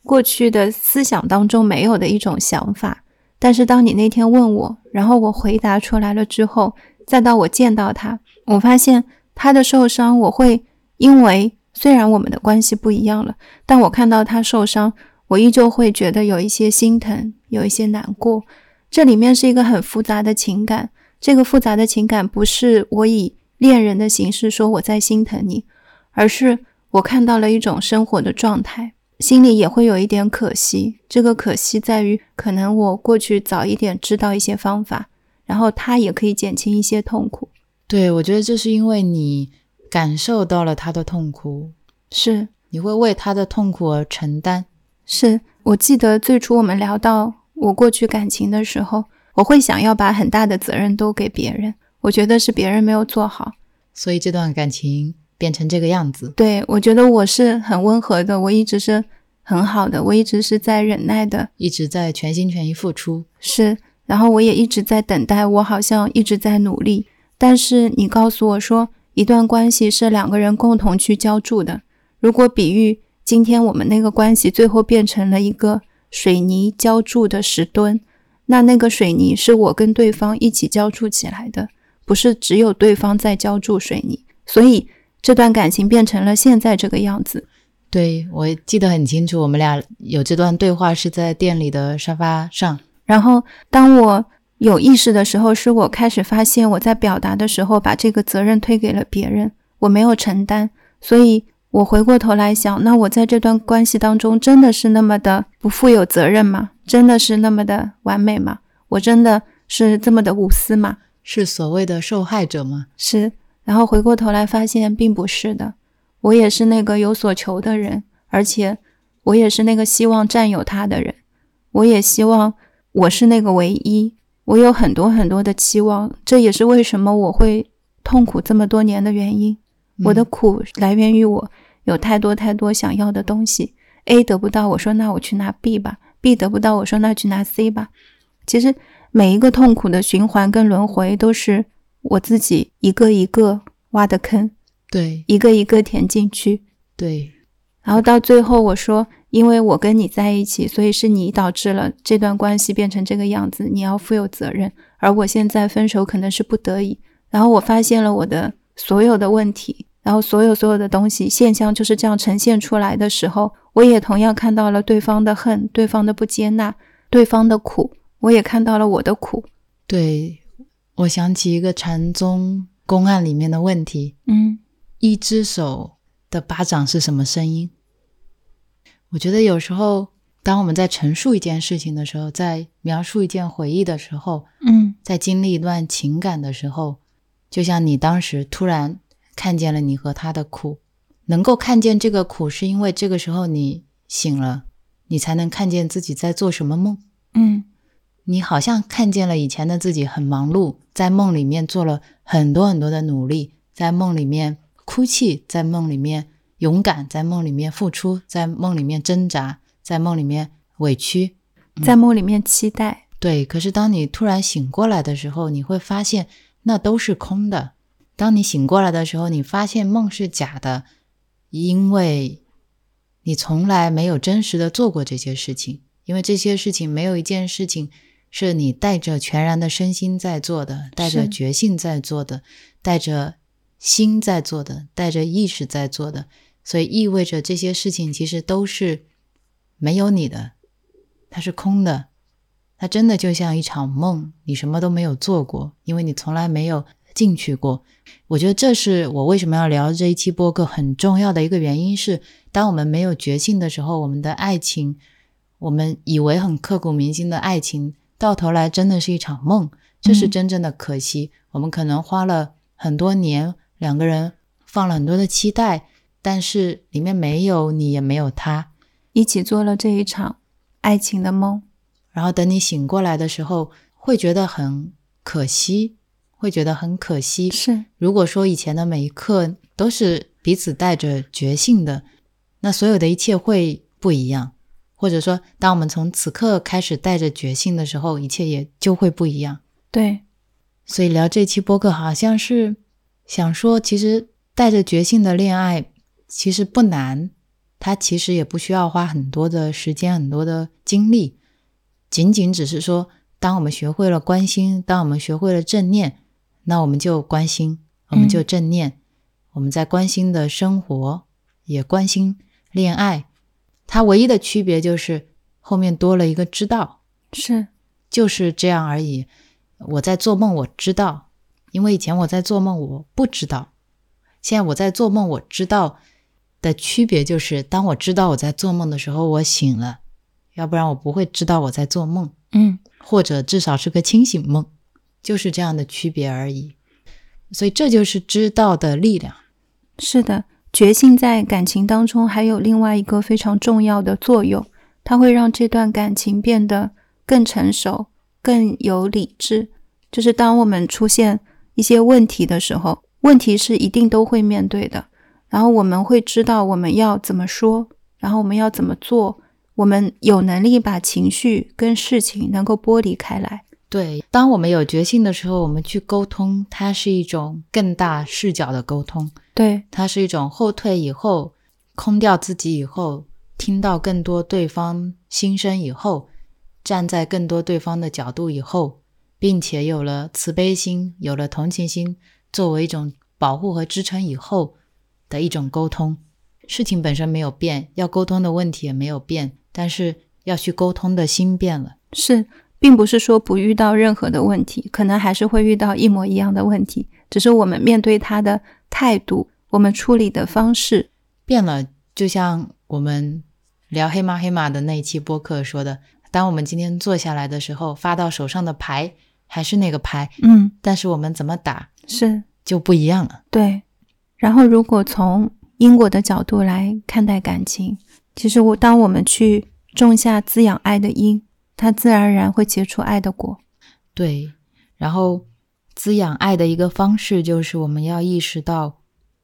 过去的思想当中没有的一种想法。但是当你那天问我，然后我回答出来了之后，再到我见到他，我发现他的受伤，我会因为虽然我们的关系不一样了，但我看到他受伤，我依旧会觉得有一些心疼，有一些难过。这里面是一个很复杂的情感，这个复杂的情感不是我以恋人的形式说我在心疼你，而是我看到了一种生活的状态，心里也会有一点可惜。这个可惜在于，可能我过去早一点知道一些方法，然后他也可以减轻一些痛苦。对我觉得这是因为你感受到了他的痛苦，是你会为他的痛苦而承担。是，我记得最初我们聊到我过去感情的时候，我会想要把很大的责任都给别人，我觉得是别人没有做好。所以这段感情变成这个样子。对我觉得我是很温和的，我一直是很好的，我一直是在忍耐的，一直在全心全意付出，是，然后我也一直在等待，我好像一直在努力。但是你告诉我说，一段关系是两个人共同去浇筑的。如果比喻今天我们那个关系最后变成了一个水泥浇筑的石墩，那那个水泥是我跟对方一起浇筑起来的，不是只有对方在浇筑水泥。所以这段感情变成了现在这个样子。对我记得很清楚，我们俩有这段对话是在店里的沙发上。然后当我有意识的时候，是我开始发现我在表达的时候把这个责任推给了别人，我没有承担，所以我回过头来想，那我在这段关系当中真的是那么的不负有责任吗？真的是那么的完美吗？我真的是这么的无私吗？是所谓的受害者吗？是，然后回过头来发现并不是的，我也是那个有所求的人，而且我也是那个希望占有他的人，我也希望我是那个唯一，我有很多很多的期望，这也是为什么我会痛苦这么多年的原因。我的嗯苦来源于我有太多太多想要的东西，A 得不到，我说那我去拿 B 吧；B 得不到，我说那去拿 C 吧。其实每一个痛苦的循环跟轮回都是我自己一个一个挖的坑，对。一个一个填进去，对，然后到最后我说，因为我跟你在一起，所以是你导致了这段关系变成这个样子，你要负有责任。而我现在分手可能是不得已，然后我发现了我的所有的问题，然后所有所有的东西现象就是这样呈现出来的时候，我也同样看到了对方的恨，对方的不接纳，对方的苦，我也看到了我的苦。对，我想起一个禅宗公案里面的问题：嗯一只手的巴掌是什么声音？我觉得有时候，当我们在陈述一件事情的时候，在描述一件回忆的时候，嗯在经历一段情感的时候，就像你当时突然看见了你和他的苦，能够看见这个苦，是因为这个时候你醒了，你才能看见自己在做什么梦。嗯你好像看见了以前的自己很忙碌，在梦里面做了很多很多的努力，在梦里面哭泣，在梦里面勇敢，在梦里面付出，在梦里面挣扎，在梦里面委屈，在梦里面期待。对。可是当你突然醒过来的时候，你会发现那都是空的。当你醒过来的时候，你发现梦是假的，因为你从来没有真实的做过这些事情，因为这些事情没有一件事情。是你带着全然的身心在做的，带着觉性在做的，带着心在做的，带着意识在做的，所以意味着这些事情其实都是没有你的，它是空的，它真的就像一场梦，你什么都没有做过，因为你从来没有进去过。我觉得这是我为什么要聊这一期播客很重要的一个原因是，当我们没有觉性的时候，我们的爱情，我们以为很刻骨铭心的爱情。到头来真的是一场梦，这是真正的可惜。我们可能花了很多年，两个人放了很多的期待，但是里面没有你，也没有他，一起做了这一场爱情的梦。然后等你醒过来的时候，会觉得很可惜，会觉得很可惜。是，如果说以前的每一刻都是彼此带着觉性的，那所有的一切会不一样。或者说，当我们从此刻开始带着觉性的时候，一切也就会不一样。对，所以聊这期播客，好像是想说，其实带着觉性的恋爱其实不难，它其实也不需要花很多的时间、很多的精力，仅仅只是说，当我们学会了关心，当我们学会了正念，那我们就关心，我们就正念，我们在关心的生活，也关心恋爱。它唯一的区别就是后面多了一个知道，是就是这样而已。我在做梦，我知道，因为以前我在做梦，我不知道。现在我在做梦，我知道的区别就是，当我知道我在做梦的时候，我醒了，要不然我不会知道我在做梦。嗯，或者至少是个清醒梦，就是这样的区别而已。所以这就是知道的力量。是的。觉性在感情当中还有另外一个非常重要的作用，它会让这段感情变得更成熟、更有理智。就是当我们出现一些问题的时候，问题是一定都会面对的。然后我们会知道我们要怎么说，然后我们要怎么做，我们有能力把情绪跟事情能够剥离开来。对，当我们有决心的时候，我们去沟通，它是一种更大视角的沟通。对，它是一种后退以后，空掉自己以后，听到更多对方心声以后，站在更多对方的角度以后，并且有了慈悲心，有了同情心作为一种保护和支撑以后的一种沟通。事情本身没有变，要沟通的问题也没有变，但是要去沟通的心变了。是，并不是说不遇到任何的问题，可能还是会遇到一模一样的问题，只是我们面对他的。态度，我们处理的方式变了。就像我们聊黑马黑马的那一期播客说的，当我们今天坐下来的时候，发到手上的牌还是那个牌，嗯，但是我们怎么打是就不一样了。对。然后，如果从因果的角度来看待感情，其实我当我们去种下滋养爱的因，它自然而然会结出爱的果。对，然后。滋养爱的一个方式，就是我们要意识到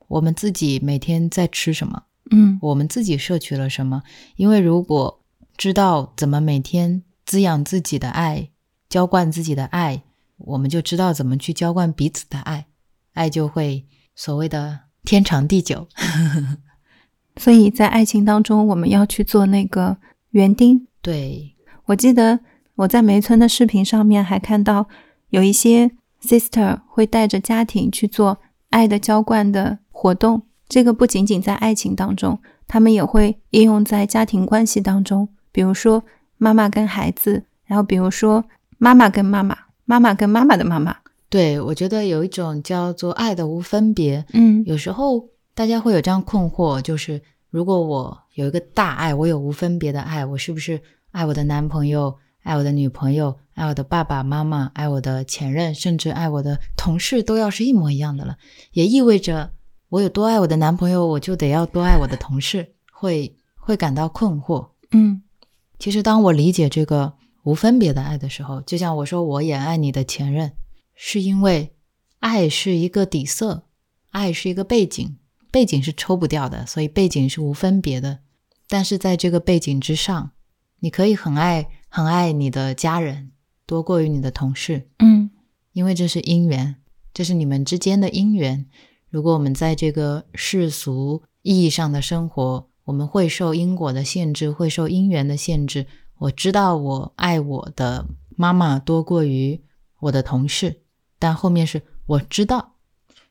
我们自己每天在吃什么，嗯，我们自己摄取了什么。因为如果知道怎么每天滋养自己的爱，浇灌自己的爱，我们就知道怎么去浇灌彼此的爱，爱就会所谓的天长地久。[laughs] 所以在爱情当中，我们要去做那个园丁。对我记得我在梅村的视频上面还看到有一些。Sister 会带着家庭去做爱的浇灌的活动，这个不仅仅在爱情当中，他们也会应用在家庭关系当中。比如说妈妈跟孩子，然后比如说妈妈跟妈妈，妈妈跟妈妈的妈妈。对我觉得有一种叫做爱的无分别。嗯，有时候大家会有这样困惑，就是如果我有一个大爱，我有无分别的爱，我是不是爱我的男朋友？爱我的女朋友，爱我的爸爸妈妈，爱我的前任，甚至爱我的同事，都要是一模一样的了。也意味着我有多爱我的男朋友，我就得要多爱我的同事，会会感到困惑。嗯，其实当我理解这个无分别的爱的时候，就像我说我也爱你的前任，是因为爱是一个底色，爱是一个背景，背景是抽不掉的，所以背景是无分别的。但是在这个背景之上，你可以很爱很爱你的家人，多过于你的同事，嗯因为这是姻缘，这是你们之间的姻缘。如果我们在这个世俗意义上的生活，我们会受因果的限制，会受因缘的限制。我知道我爱我的妈妈多过于我的同事，但后面是我知道，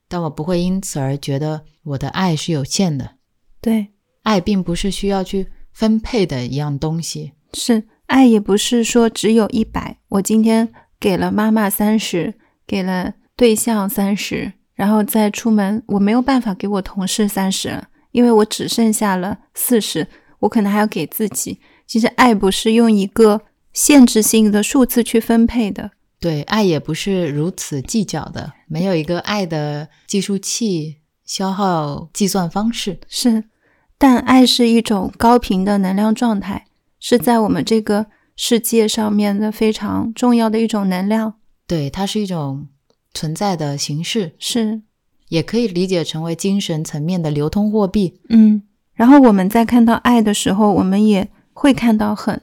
但我不会因此而觉得我的爱是有限的。对，爱并不是需要去分配的一样东西。是爱也不是说只有一百，我今天给了妈妈三十，给了对象三十，然后再出门，我没有办法给我同事三十了，因为我只剩下了四十，我可能还要给自己。其实爱不是用一个限制性的数字去分配的，对，爱也不是如此计较的，没有一个爱的计数器、消耗计算方式。是，但爱是一种高频的能量状态，是在我们这个世界上面的非常重要的一种能量。对，它是一种存在的形式，是，也可以理解成为精神层面的流通货币。嗯。然后我们在看到爱的时候，我们也会看到恨，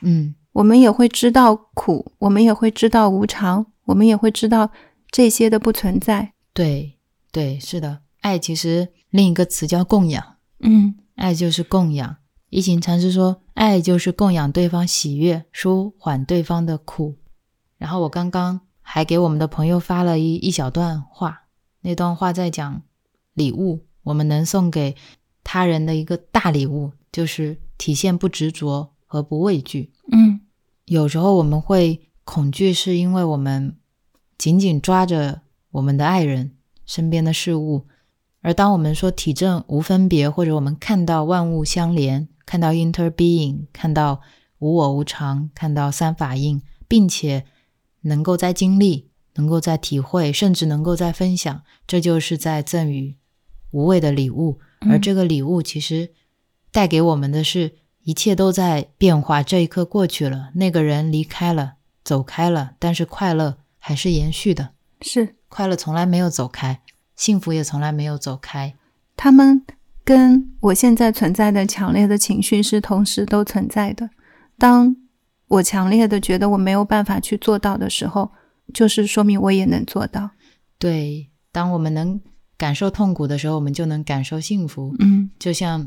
嗯，我们也会知道苦，我们也会知道无常，我们也会知道这些的不存在。对，对，是的。爱其实另一个词叫供养，嗯爱就是供养。一行禅师说，爱就是供养对方喜悦，舒缓对方的苦。然后我刚刚还给我们的朋友发了一一小段话，那段话在讲礼物，我们能送给他人的一个大礼物，就是体现不执着和不畏惧。嗯有时候我们会恐惧，是因为我们紧紧抓着我们的爱人、身边的事物，而当我们说体证无分别，或者我们看到万物相连，看到 interbeing，看到无我无常，看到三法印，并且能够在经历、能够在体会，甚至能够在分享，这就是在赠予无畏的礼物。而嗯这个礼物其实带给我们的是，一切都在变化。这一刻过去了，那个人离开了，走开了，但是快乐还是延续的。是快乐从来没有走开，幸福也从来没有走开。他们跟我现在存在的强烈的情绪是同时都存在的。当我强烈的觉得我没有办法去做到的时候，就是说明我也能做到。对，当我们能感受痛苦的时候，我们就能感受幸福。嗯就像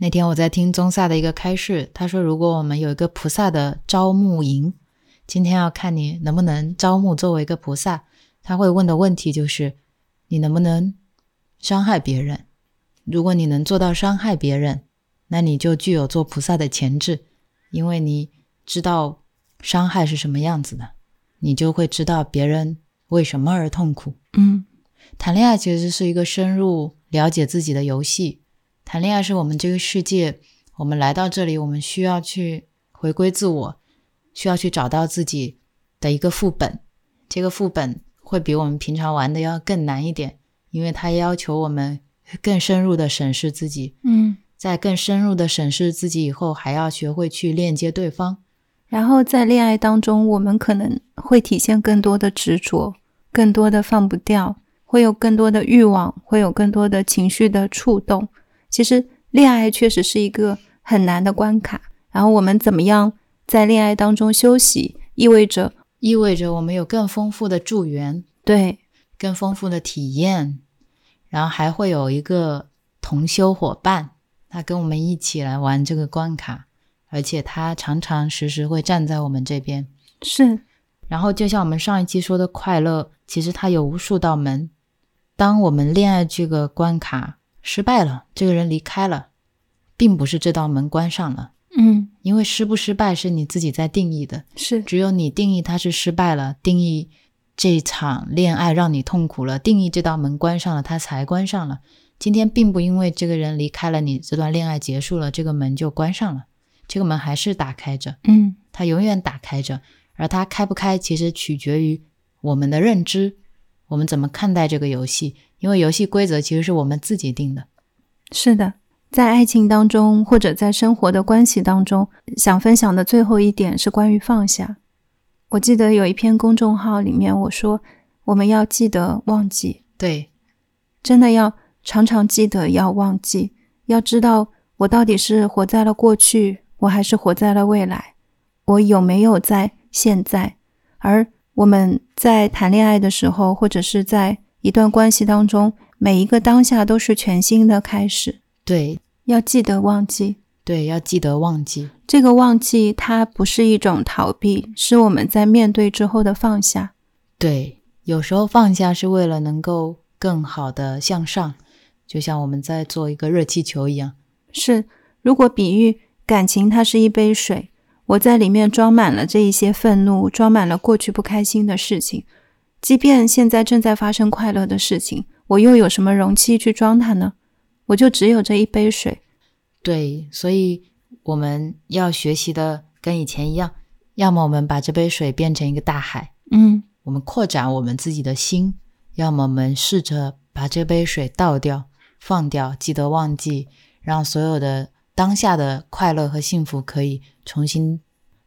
那天我在听宗萨的一个开示，他说，如果我们有一个菩萨的招募营，今天要看你能不能招募作为一个菩萨。他会问的问题就是，你能不能伤害别人？如果你能做到伤害别人，那你就具有做菩萨的潜质，因为你知道伤害是什么样子的，你就会知道别人为什么而痛苦。嗯谈恋爱其实是一个深入了解自己的游戏。谈恋爱是我们这个世界，我们来到这里，我们需要去回归自我，需要去找到自己的一个副本。这个副本会比我们平常玩的要更难一点，因为它要求我们更深入的审视自己，嗯。在更深入的审视自己以后，还要学会去链接对方。然后在恋爱当中，我们可能会体现更多的执着，更多的放不掉，会有更多的欲望，会有更多的情绪的触动。其实恋爱确实是一个很难的关卡。然后我们怎么样在恋爱当中休息，意味着意味着我们有更丰富的助缘，对更丰富的体验，然后还会有一个同修伙伴，他跟我们一起来玩这个关卡，而且他常常时时会站在我们这边。是然后，就像我们上一期说的，快乐其实它有无数道门。当我们恋爱这个关卡失败了，这个人离开了，并不是这道门关上了，嗯因为失不失败是你自己在定义的。是只有你定义它是失败了，定义这场恋爱让你痛苦了，定义这道门关上了，它才关上了。今天并不因为这个人离开了你，这段恋爱结束了，这个门就关上了，这个门还是打开着，嗯它永远打开着。而它开不开，其实取决于我们的认知，我们怎么看待这个游戏。因为游戏规则其实是我们自己定的。是的。在爱情当中，或者在生活的关系当中，想分享的最后一点是关于放下。我记得有一篇公众号里面我说，我们要记得忘记，对，真的要常常记得要忘记，要知道我到底是活在了过去，我还是活在了未来，我有没有在现在？而我们在谈恋爱的时候，或者是在一段关系当中，每一个当下都是全新的开始。对，要记得忘记，对，要记得忘记。这个忘记它不是一种逃避，是我们在面对之后的放下。对，有时候放下是为了能够更好的向上，就像我们在做一个热气球一样。是，如果比喻感情，它是一杯水，我在里面装满了这一些愤怒，装满了过去不开心的事情。即便现在正在发生快乐的事情，我又有什么容器去装它呢？我就只有这一杯水。对，所以我们要学习的跟以前一样，要么我们把这杯水变成一个大海，嗯我们扩展我们自己的心；要么我们试着把这杯水倒掉、放掉，记得忘记，让所有的当下的快乐和幸福可以重新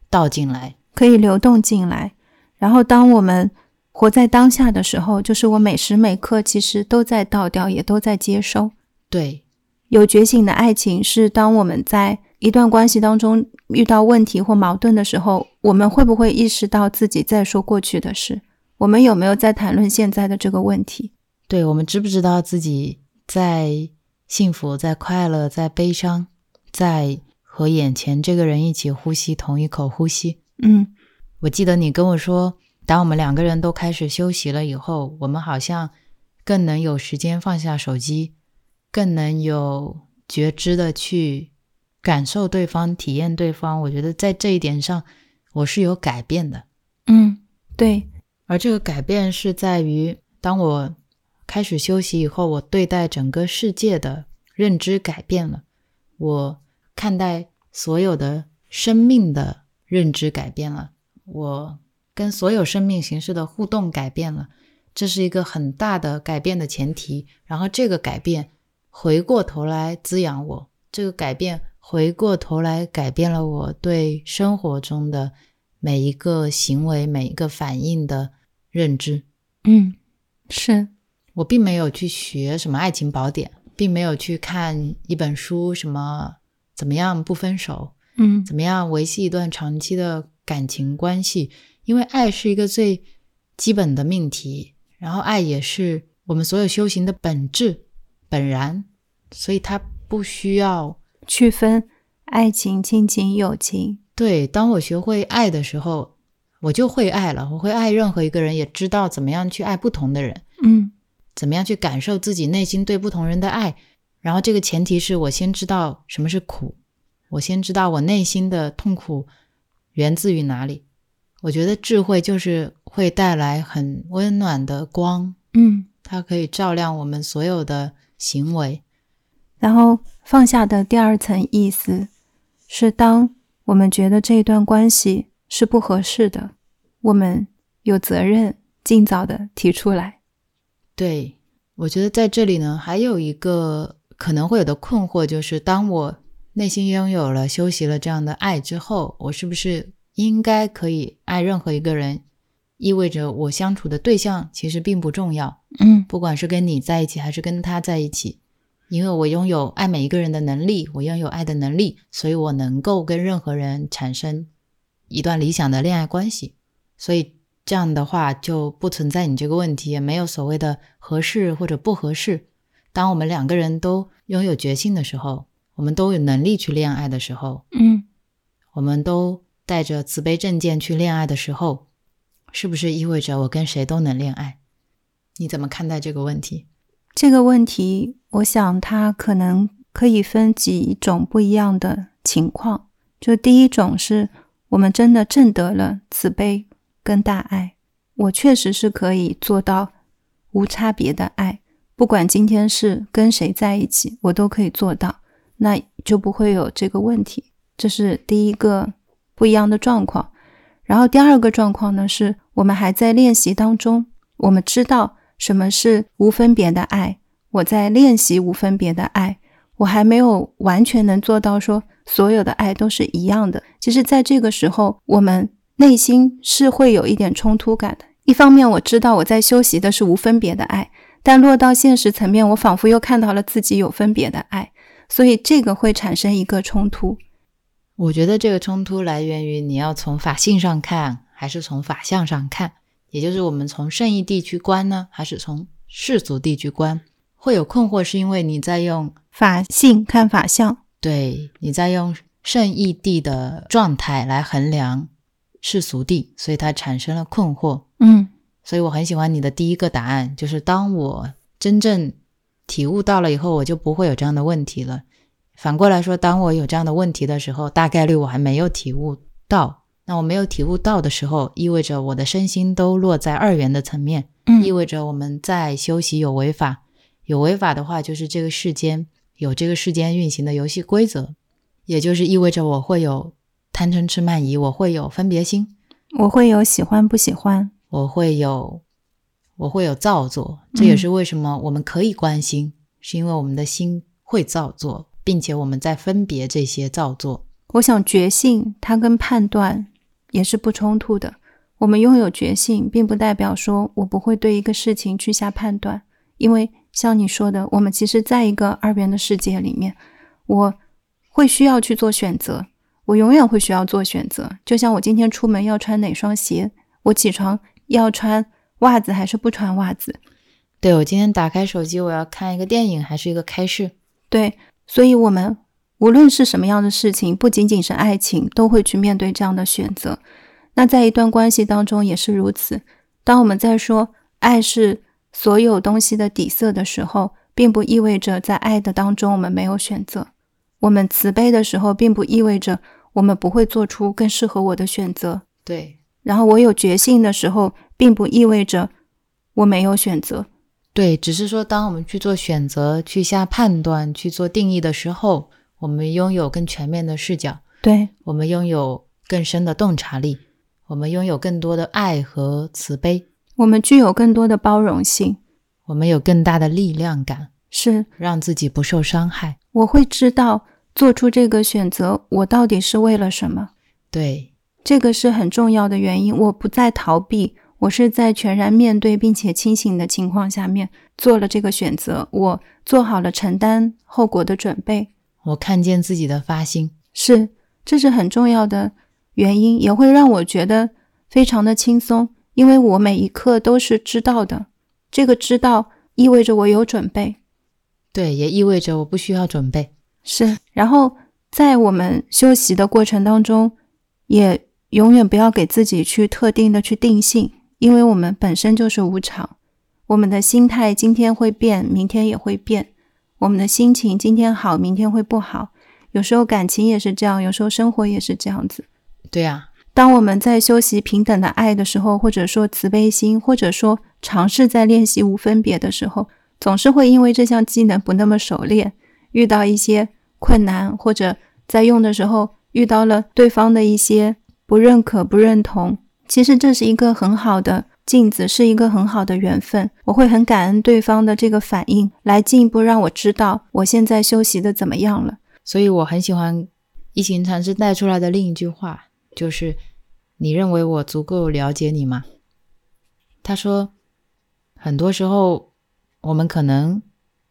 倒进来。可以流动进来。然后，当我们活在当下的时候，就是我每时每刻其实都在倒掉，也都在接收。对，有觉醒的爱情是当我们在一段关系当中遇到问题或矛盾的时候，我们会不会意识到自己在说过去的事？我们有没有在谈论现在的这个问题？对，我们知不知道自己在幸福、在快乐、在悲伤，在和眼前这个人一起呼吸同一口呼吸？嗯我记得你跟我说，当我们两个人都开始休息了以后，我们好像更能有时间放下手机，更能有觉知的去感受对方、体验对方。我觉得在这一点上，我是有改变的。嗯，对，而这个改变是在于，当我开始休息以后，我对待整个世界的认知改变了，我看待所有的生命的认知改变了，我跟所有生命形式的互动改变了，这是一个很大的改变的前提。然后这个改变回过头来滋养我，这个改变回过头来改变了我对生活中的每一个行为、每一个反应的认知。嗯，是，我并没有去学什么爱情宝典，并没有去看一本书，什么怎么样不分手，嗯怎么样维系一段长期的感情关系。因为爱是一个最基本的命题，然后爱也是我们所有修行的本质、本然，所以它不需要区分爱情、亲情、友情。对。当我学会爱的时候，我就会爱了。我会爱任何一个人，也知道怎么样去爱不同的人。嗯怎么样去感受自己内心对不同人的爱。然后这个前提是我先知道什么是苦，我先知道我内心的痛苦源自于哪里。我觉得智慧就是会带来很温暖的光，嗯，它可以照亮我们所有的行为。然后放下的第二层意思是，当我们觉得这一段关系是不合适的，我们有责任尽早的提出来。对，我觉得在这里呢，还有一个可能会有的困惑，就是当我内心拥有了、休息了这样的爱之后，我是不是应该可以爱任何一个人？意味着我相处的对象其实并不重要，嗯不管是跟你在一起还是跟他在一起，因为我拥有爱每一个人的能力，我拥有爱的能力，所以我能够跟任何人产生一段理想的恋爱关系。所以这样的话就不存在你这个问题，也没有所谓的合适或者不合适。当我们两个人都拥有决心的时候，我们都有能力去恋爱的时候，嗯我们都带着慈悲正见去恋爱的时候，是不是意味着我跟谁都能恋爱？你怎么看待这个问题？这个问题，我想它可能可以分几种不一样的情况。就第一种是我们真的证得了慈悲跟大爱，我确实是可以做到无差别的爱，不管今天是跟谁在一起，我都可以做到，那就不会有这个问题。这是第一个不一样的状况。然后第二个状况呢，是我们还在练习当中，我们知道什么是无分别的爱，我在练习无分别的爱，我还没有完全能做到说所有的爱都是一样的。其实，在这个时候，我们内心是会有一点冲突感的。一方面，我知道我在修习的是无分别的爱，但落到现实层面，我仿佛又看到了自己有分别的爱，所以这个会产生一个冲突。我觉得这个冲突来源于你要从法性上看，还是从法相上看，也就是我们从圣义地去观呢，还是从世俗地去观？会有困惑，是因为你在用法性看法相，对，你在用圣义地的状态来衡量世俗地，所以它产生了困惑。嗯所以我很喜欢你的第一个答案，就是当我真正体悟到了以后，我就不会有这样的问题了。反过来说，当我有这样的问题的时候，大概率我还没有体悟到。那我没有体悟到的时候，意味着我的身心都落在二元的层面，意嗯味着我们在修习有违法。有违法的话，就是这个世间有这个世间运行的游戏规则，也就是意味着我会有贪嗔痴慢疑，我会有分别心，我会有喜欢不喜欢。我会有我会有造作。这也是为什么我们可以关心，是因为我们的心会造作，并且我们在分别这些造作。我想觉性它跟判断也是不冲突的。我们拥有觉性，并不代表说我不会对一个事情去下判断，因为像你说的，我们其实在一个二元的世界里面，我会需要去做选择，我永远会需要做选择。就像我今天出门要穿哪双鞋，我起床要穿袜子还是不穿袜子，对我今天打开手机，我要看一个电影还是一个开市？对，所以我们无论是什么样的事情，不仅仅是爱情，都会去面对这样的选择。那在一段关系当中也是如此。当我们在说爱是所有东西的底色的时候，并不意味着在爱的当中我们没有选择。我们慈悲的时候，并不意味着我们不会做出更适合我的选择。对然后我有决心的时候，并不意味着我没有选择。对，只是说当我们去做选择、去下判断、去做定义的时候，我们拥有更全面的视角，对，我们拥有更深的洞察力，我们拥有更多的爱和慈悲，我们具有更多的包容性。我们有更大的力量感，是让自己不受伤害。我会知道做出这个选择，我到底是为了什么。对，这个是很重要的原因。我不再逃避，我是在全然面对并且清醒的情况下面做了这个选择。我做好了承担后果的准备，我看见自己的发心。是，这是很重要的原因，也会让我觉得非常的轻松，因为我每一刻都是知道的。这个知道意味着我有准备，对，也意味着我不需要准备。是。然后在我们修习的过程当中，也永远不要给自己去特定的去定性，因为我们本身就是无常。我们的心态今天会变，明天也会变；我们的心情今天好，明天会不好。有时候感情也是这样，有时候生活也是这样子。对啊，当我们在修习平等的爱的时候，或者说慈悲心，或者说尝试在练习无分别的时候，总是会因为这项技能不那么熟练，遇到一些困难，或者在用的时候遇到了对方的一些不认可、不认同。其实这是一个很好的镜子，是一个很好的缘分。我会很感恩对方的这个反应，来进一步让我知道我现在休息的怎么样了。所以我很喜欢一行禅师带出来的另一句话，就是“你认为我足够了解你吗？”他说，很多时候我们可能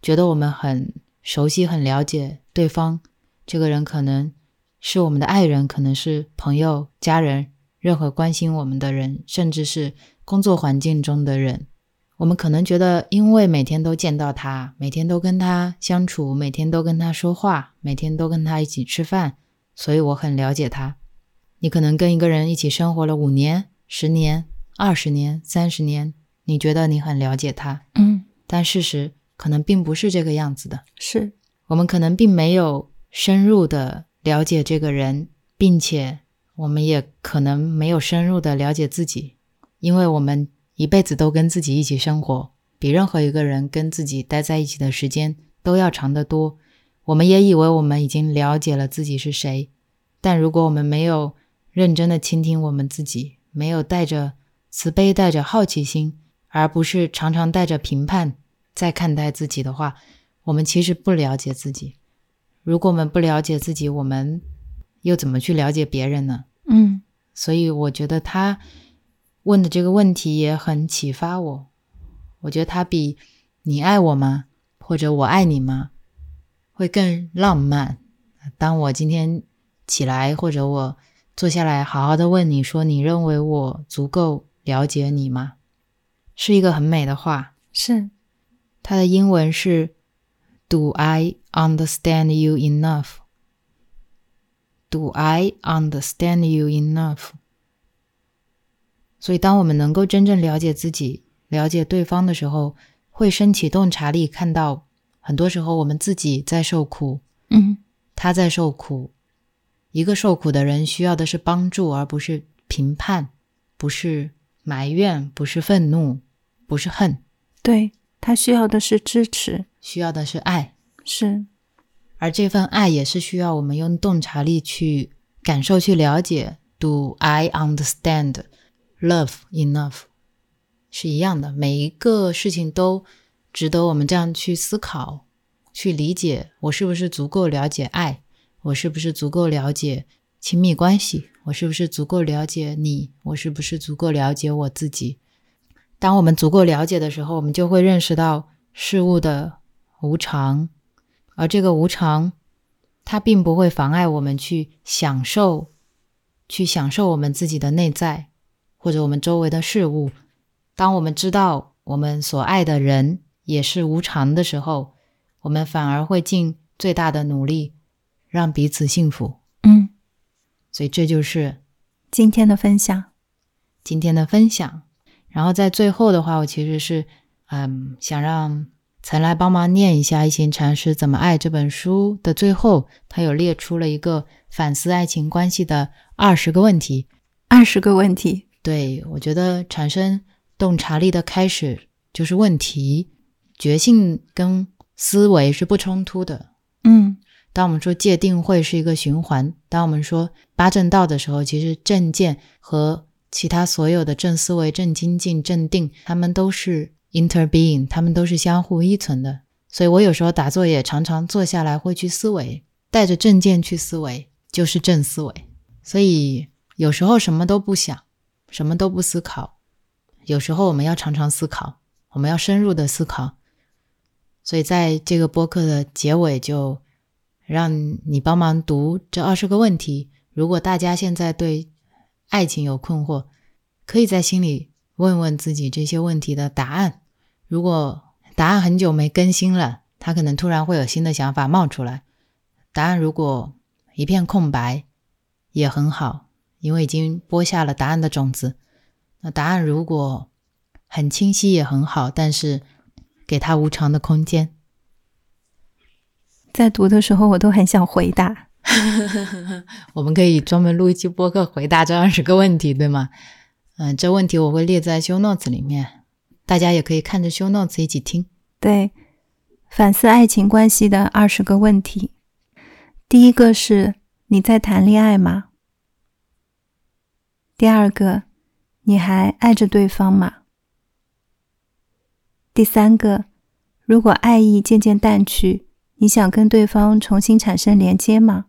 觉得我们很熟悉、很了解对方，这个人可能是我们的爱人，可能是朋友、家人，任何关心我们的人，甚至是工作环境中的人。我们可能觉得，因为每天都见到他，每天都跟他相处，每天都跟他说话，每天都跟他一起吃饭，所以我很了解他。你可能跟一个人一起生活了五年、十年、二十年、三十年，你觉得你很了解他，嗯，但事实可能并不是这个样子的。是我们可能并没有深入的了解这个人，并且我们也可能没有深入的了解自己，因为我们一辈子都跟自己一起生活，比任何一个人跟自己待在一起的时间都要长得多。我们也以为我们已经了解了自己是谁，但如果我们没有认真的倾听我们自己，没有带着慈悲、带着好奇心，而不是常常带着评判在看待自己的话，我们其实不了解自己，如果我们不了解自己，我们又怎么去了解别人呢？嗯所以我觉得他问的这个问题也很启发我。我觉得他比“你爱我吗”或者“我爱你吗”会更浪漫。当我今天起来，或者我坐下来，好好的问你说：“你认为我足够了解你吗？”是一个很美的话。是它的英文是 “Do I understand you enough？” Do I understand you enough？所以，当我们能够真正了解自己、了解对方的时候，会升起洞察力，看到很多时候我们自己在受苦，嗯他在受苦。一个受苦的人需要的是帮助，而不是评判，不是埋怨，不是愤怒，不是恨，对他需要的是支持，需要的是爱。是而这份爱也是需要我们用洞察力去感受、去了解。Do I understand love enough？是一样的，每一个事情都值得我们这样去思考、去理解。我是不是足够了解爱？我是不是足够了解亲密关系？我是不是足够了解你？我是不是足够了解我自己？当我们足够了解的时候，我们就会认识到事物的无常，而这个无常，它并不会妨碍我们去享受，去享受我们自己的内在，或者我们周围的事物。当我们知道我们所爱的人也是无常的时候，我们反而会尽最大的努力让彼此幸福。嗯，所以这就是今天的分享，今天的分享。然后在最后的话，我其实是嗯想让曾来帮忙念一下《一行禅师怎么爱》这本书的最后，他有列出了一个反思爱情关系的二十个问题。二十个问题，对我觉得产生洞察力的开始就是问题，觉性跟思维是不冲突的。嗯当我们说界定会是一个循环，当我们说八正道的时候，其实正见和其他所有的正思维、正精进、正定，他们都是 interbeing，他们都是相互依存的。所以我有时候打坐也常常坐下来会去思维，带着正见去思维，就是正思维。所以有时候什么都不想，什么都不思考，有时候我们要常常思考，我们要深入的思考。所以在这个播客的结尾就。让你帮忙读这二十个问题。如果大家现在对爱情有困惑，可以在心里问问自己这些问题的答案。如果答案很久没更新了，他可能突然会有新的想法冒出来。答案如果一片空白，也很好，因为已经播下了答案的种子。那答案如果很清晰，也很好，但是给他无常的空间。[laughs] 在读的时候我都很想回答。[laughs] [laughs] 我们可以专门录一期播客回答这二十个问题，对吗？嗯，这问题我会列在 show notes 里面，大家也可以看着 show notes 一起听。对，反思爱情关系的二十个问题。第一个是你在谈恋爱吗？第二个，你还爱着对方吗？第三个，如果爱意渐渐淡去，你想跟对方重新产生连接吗？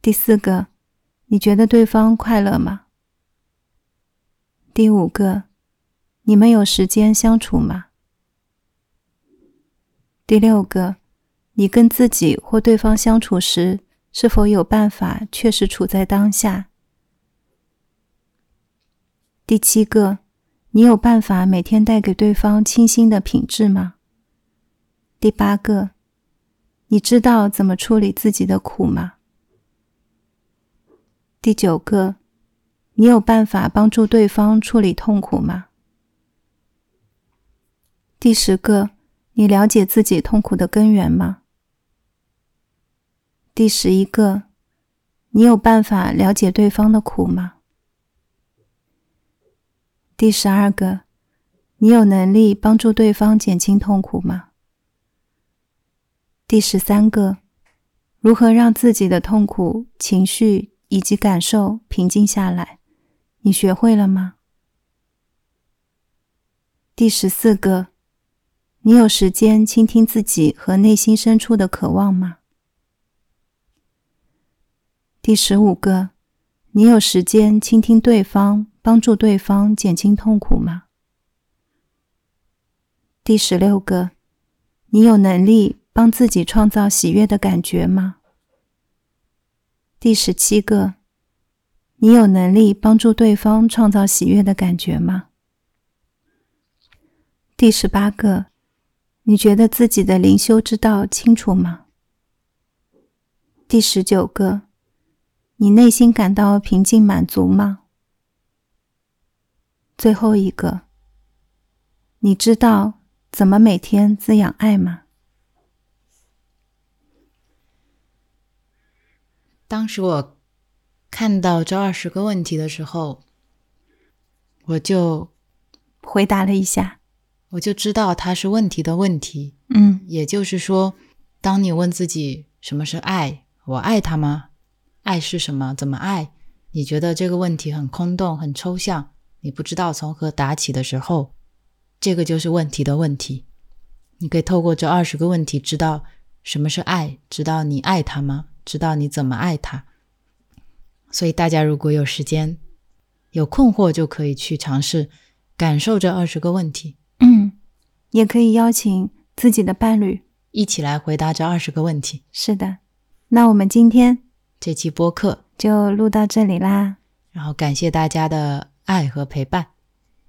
第四个，你觉得对方快乐吗？第五个，你们有时间相处吗？第六个，你跟自己或对方相处时，是否有办法确实处在当下？第七个，你有办法每天带给对方清新的品质吗？第八个，你知道怎么处理自己的苦吗？第九个，你有办法帮助对方处理痛苦吗？第十个，你了解自己痛苦的根源吗？第十一个，你有办法了解对方的苦吗？第十二个，你有能力帮助对方减轻痛苦吗？第十三个，如何让自己的痛苦、情绪以及感受平静下来？你学会了吗？第十四个，你有时间倾听自己和内心深处的渴望吗？第十五个，你有时间倾听对方，帮助对方减轻痛苦吗？第十六个，你有能力帮自己创造喜悦的感觉吗？第十七个，你有能力帮助对方创造喜悦的感觉吗？第十八个，你觉得自己的灵修之道清楚吗？第十九个。你内心感到平静满足吗？最后一个，你知道怎么每天滋养爱吗？当时我看到这二十个问题的时候，我就回答了一下，我就知道它是问题的问题。嗯，也就是说，当你问自己什么是爱，我爱他吗？爱是什么？怎么爱？你觉得这个问题很空洞、很抽象，你不知道从何答起的时候，这个就是问题的问题。你可以透过这二十个问题知道什么是爱，知道你爱他吗？知道你怎么爱他。所以大家如果有时间、有困惑，就可以去尝试感受这二十个问题。嗯，也可以邀请自己的伴侣一起来回答这二十个问题。是的，那我们今天。这期播客就录到这里啦，然后感谢大家的爱和陪伴，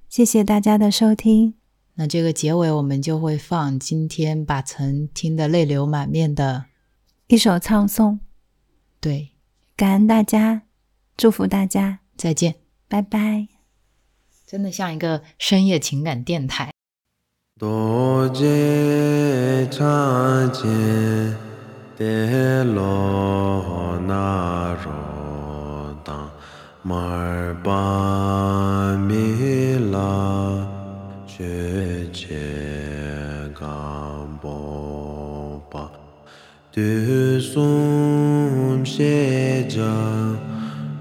谢谢大家的收听。那这个结尾我们就会放今天把曾听得泪流满面的一首唱诵。对，感恩大家，祝福大家，再见，拜拜。真的像一个深夜情感电台。 도제 차제 데로 나로 당 말바미라 죄제 감보바 드숨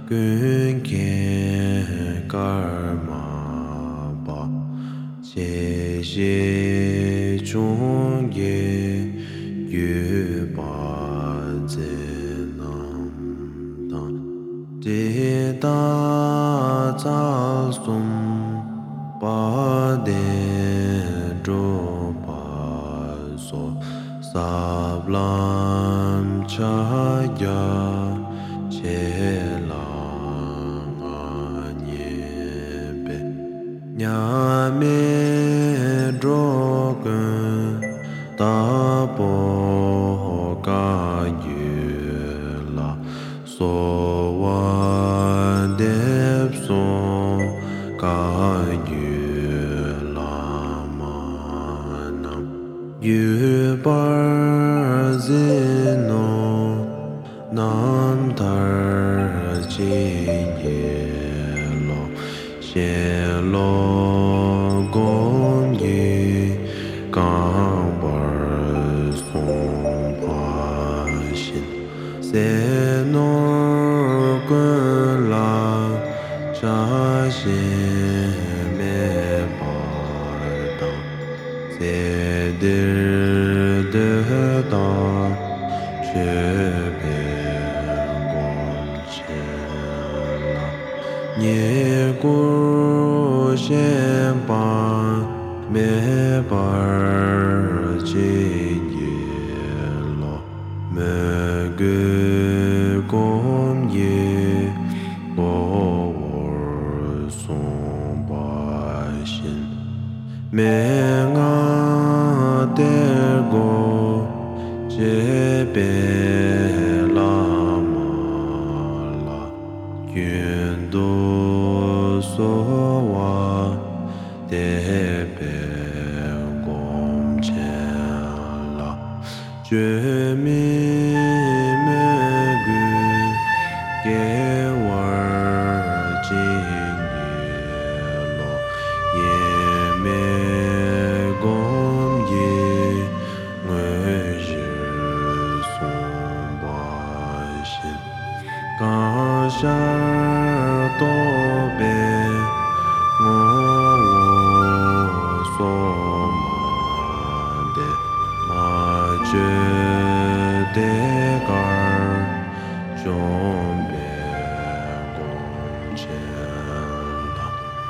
gunke karma xie xie chung ye yu ba da za sum ba de zho ba so sab lam cha ya che la nga nye pe nyame Yeah.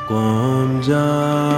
Kom jaa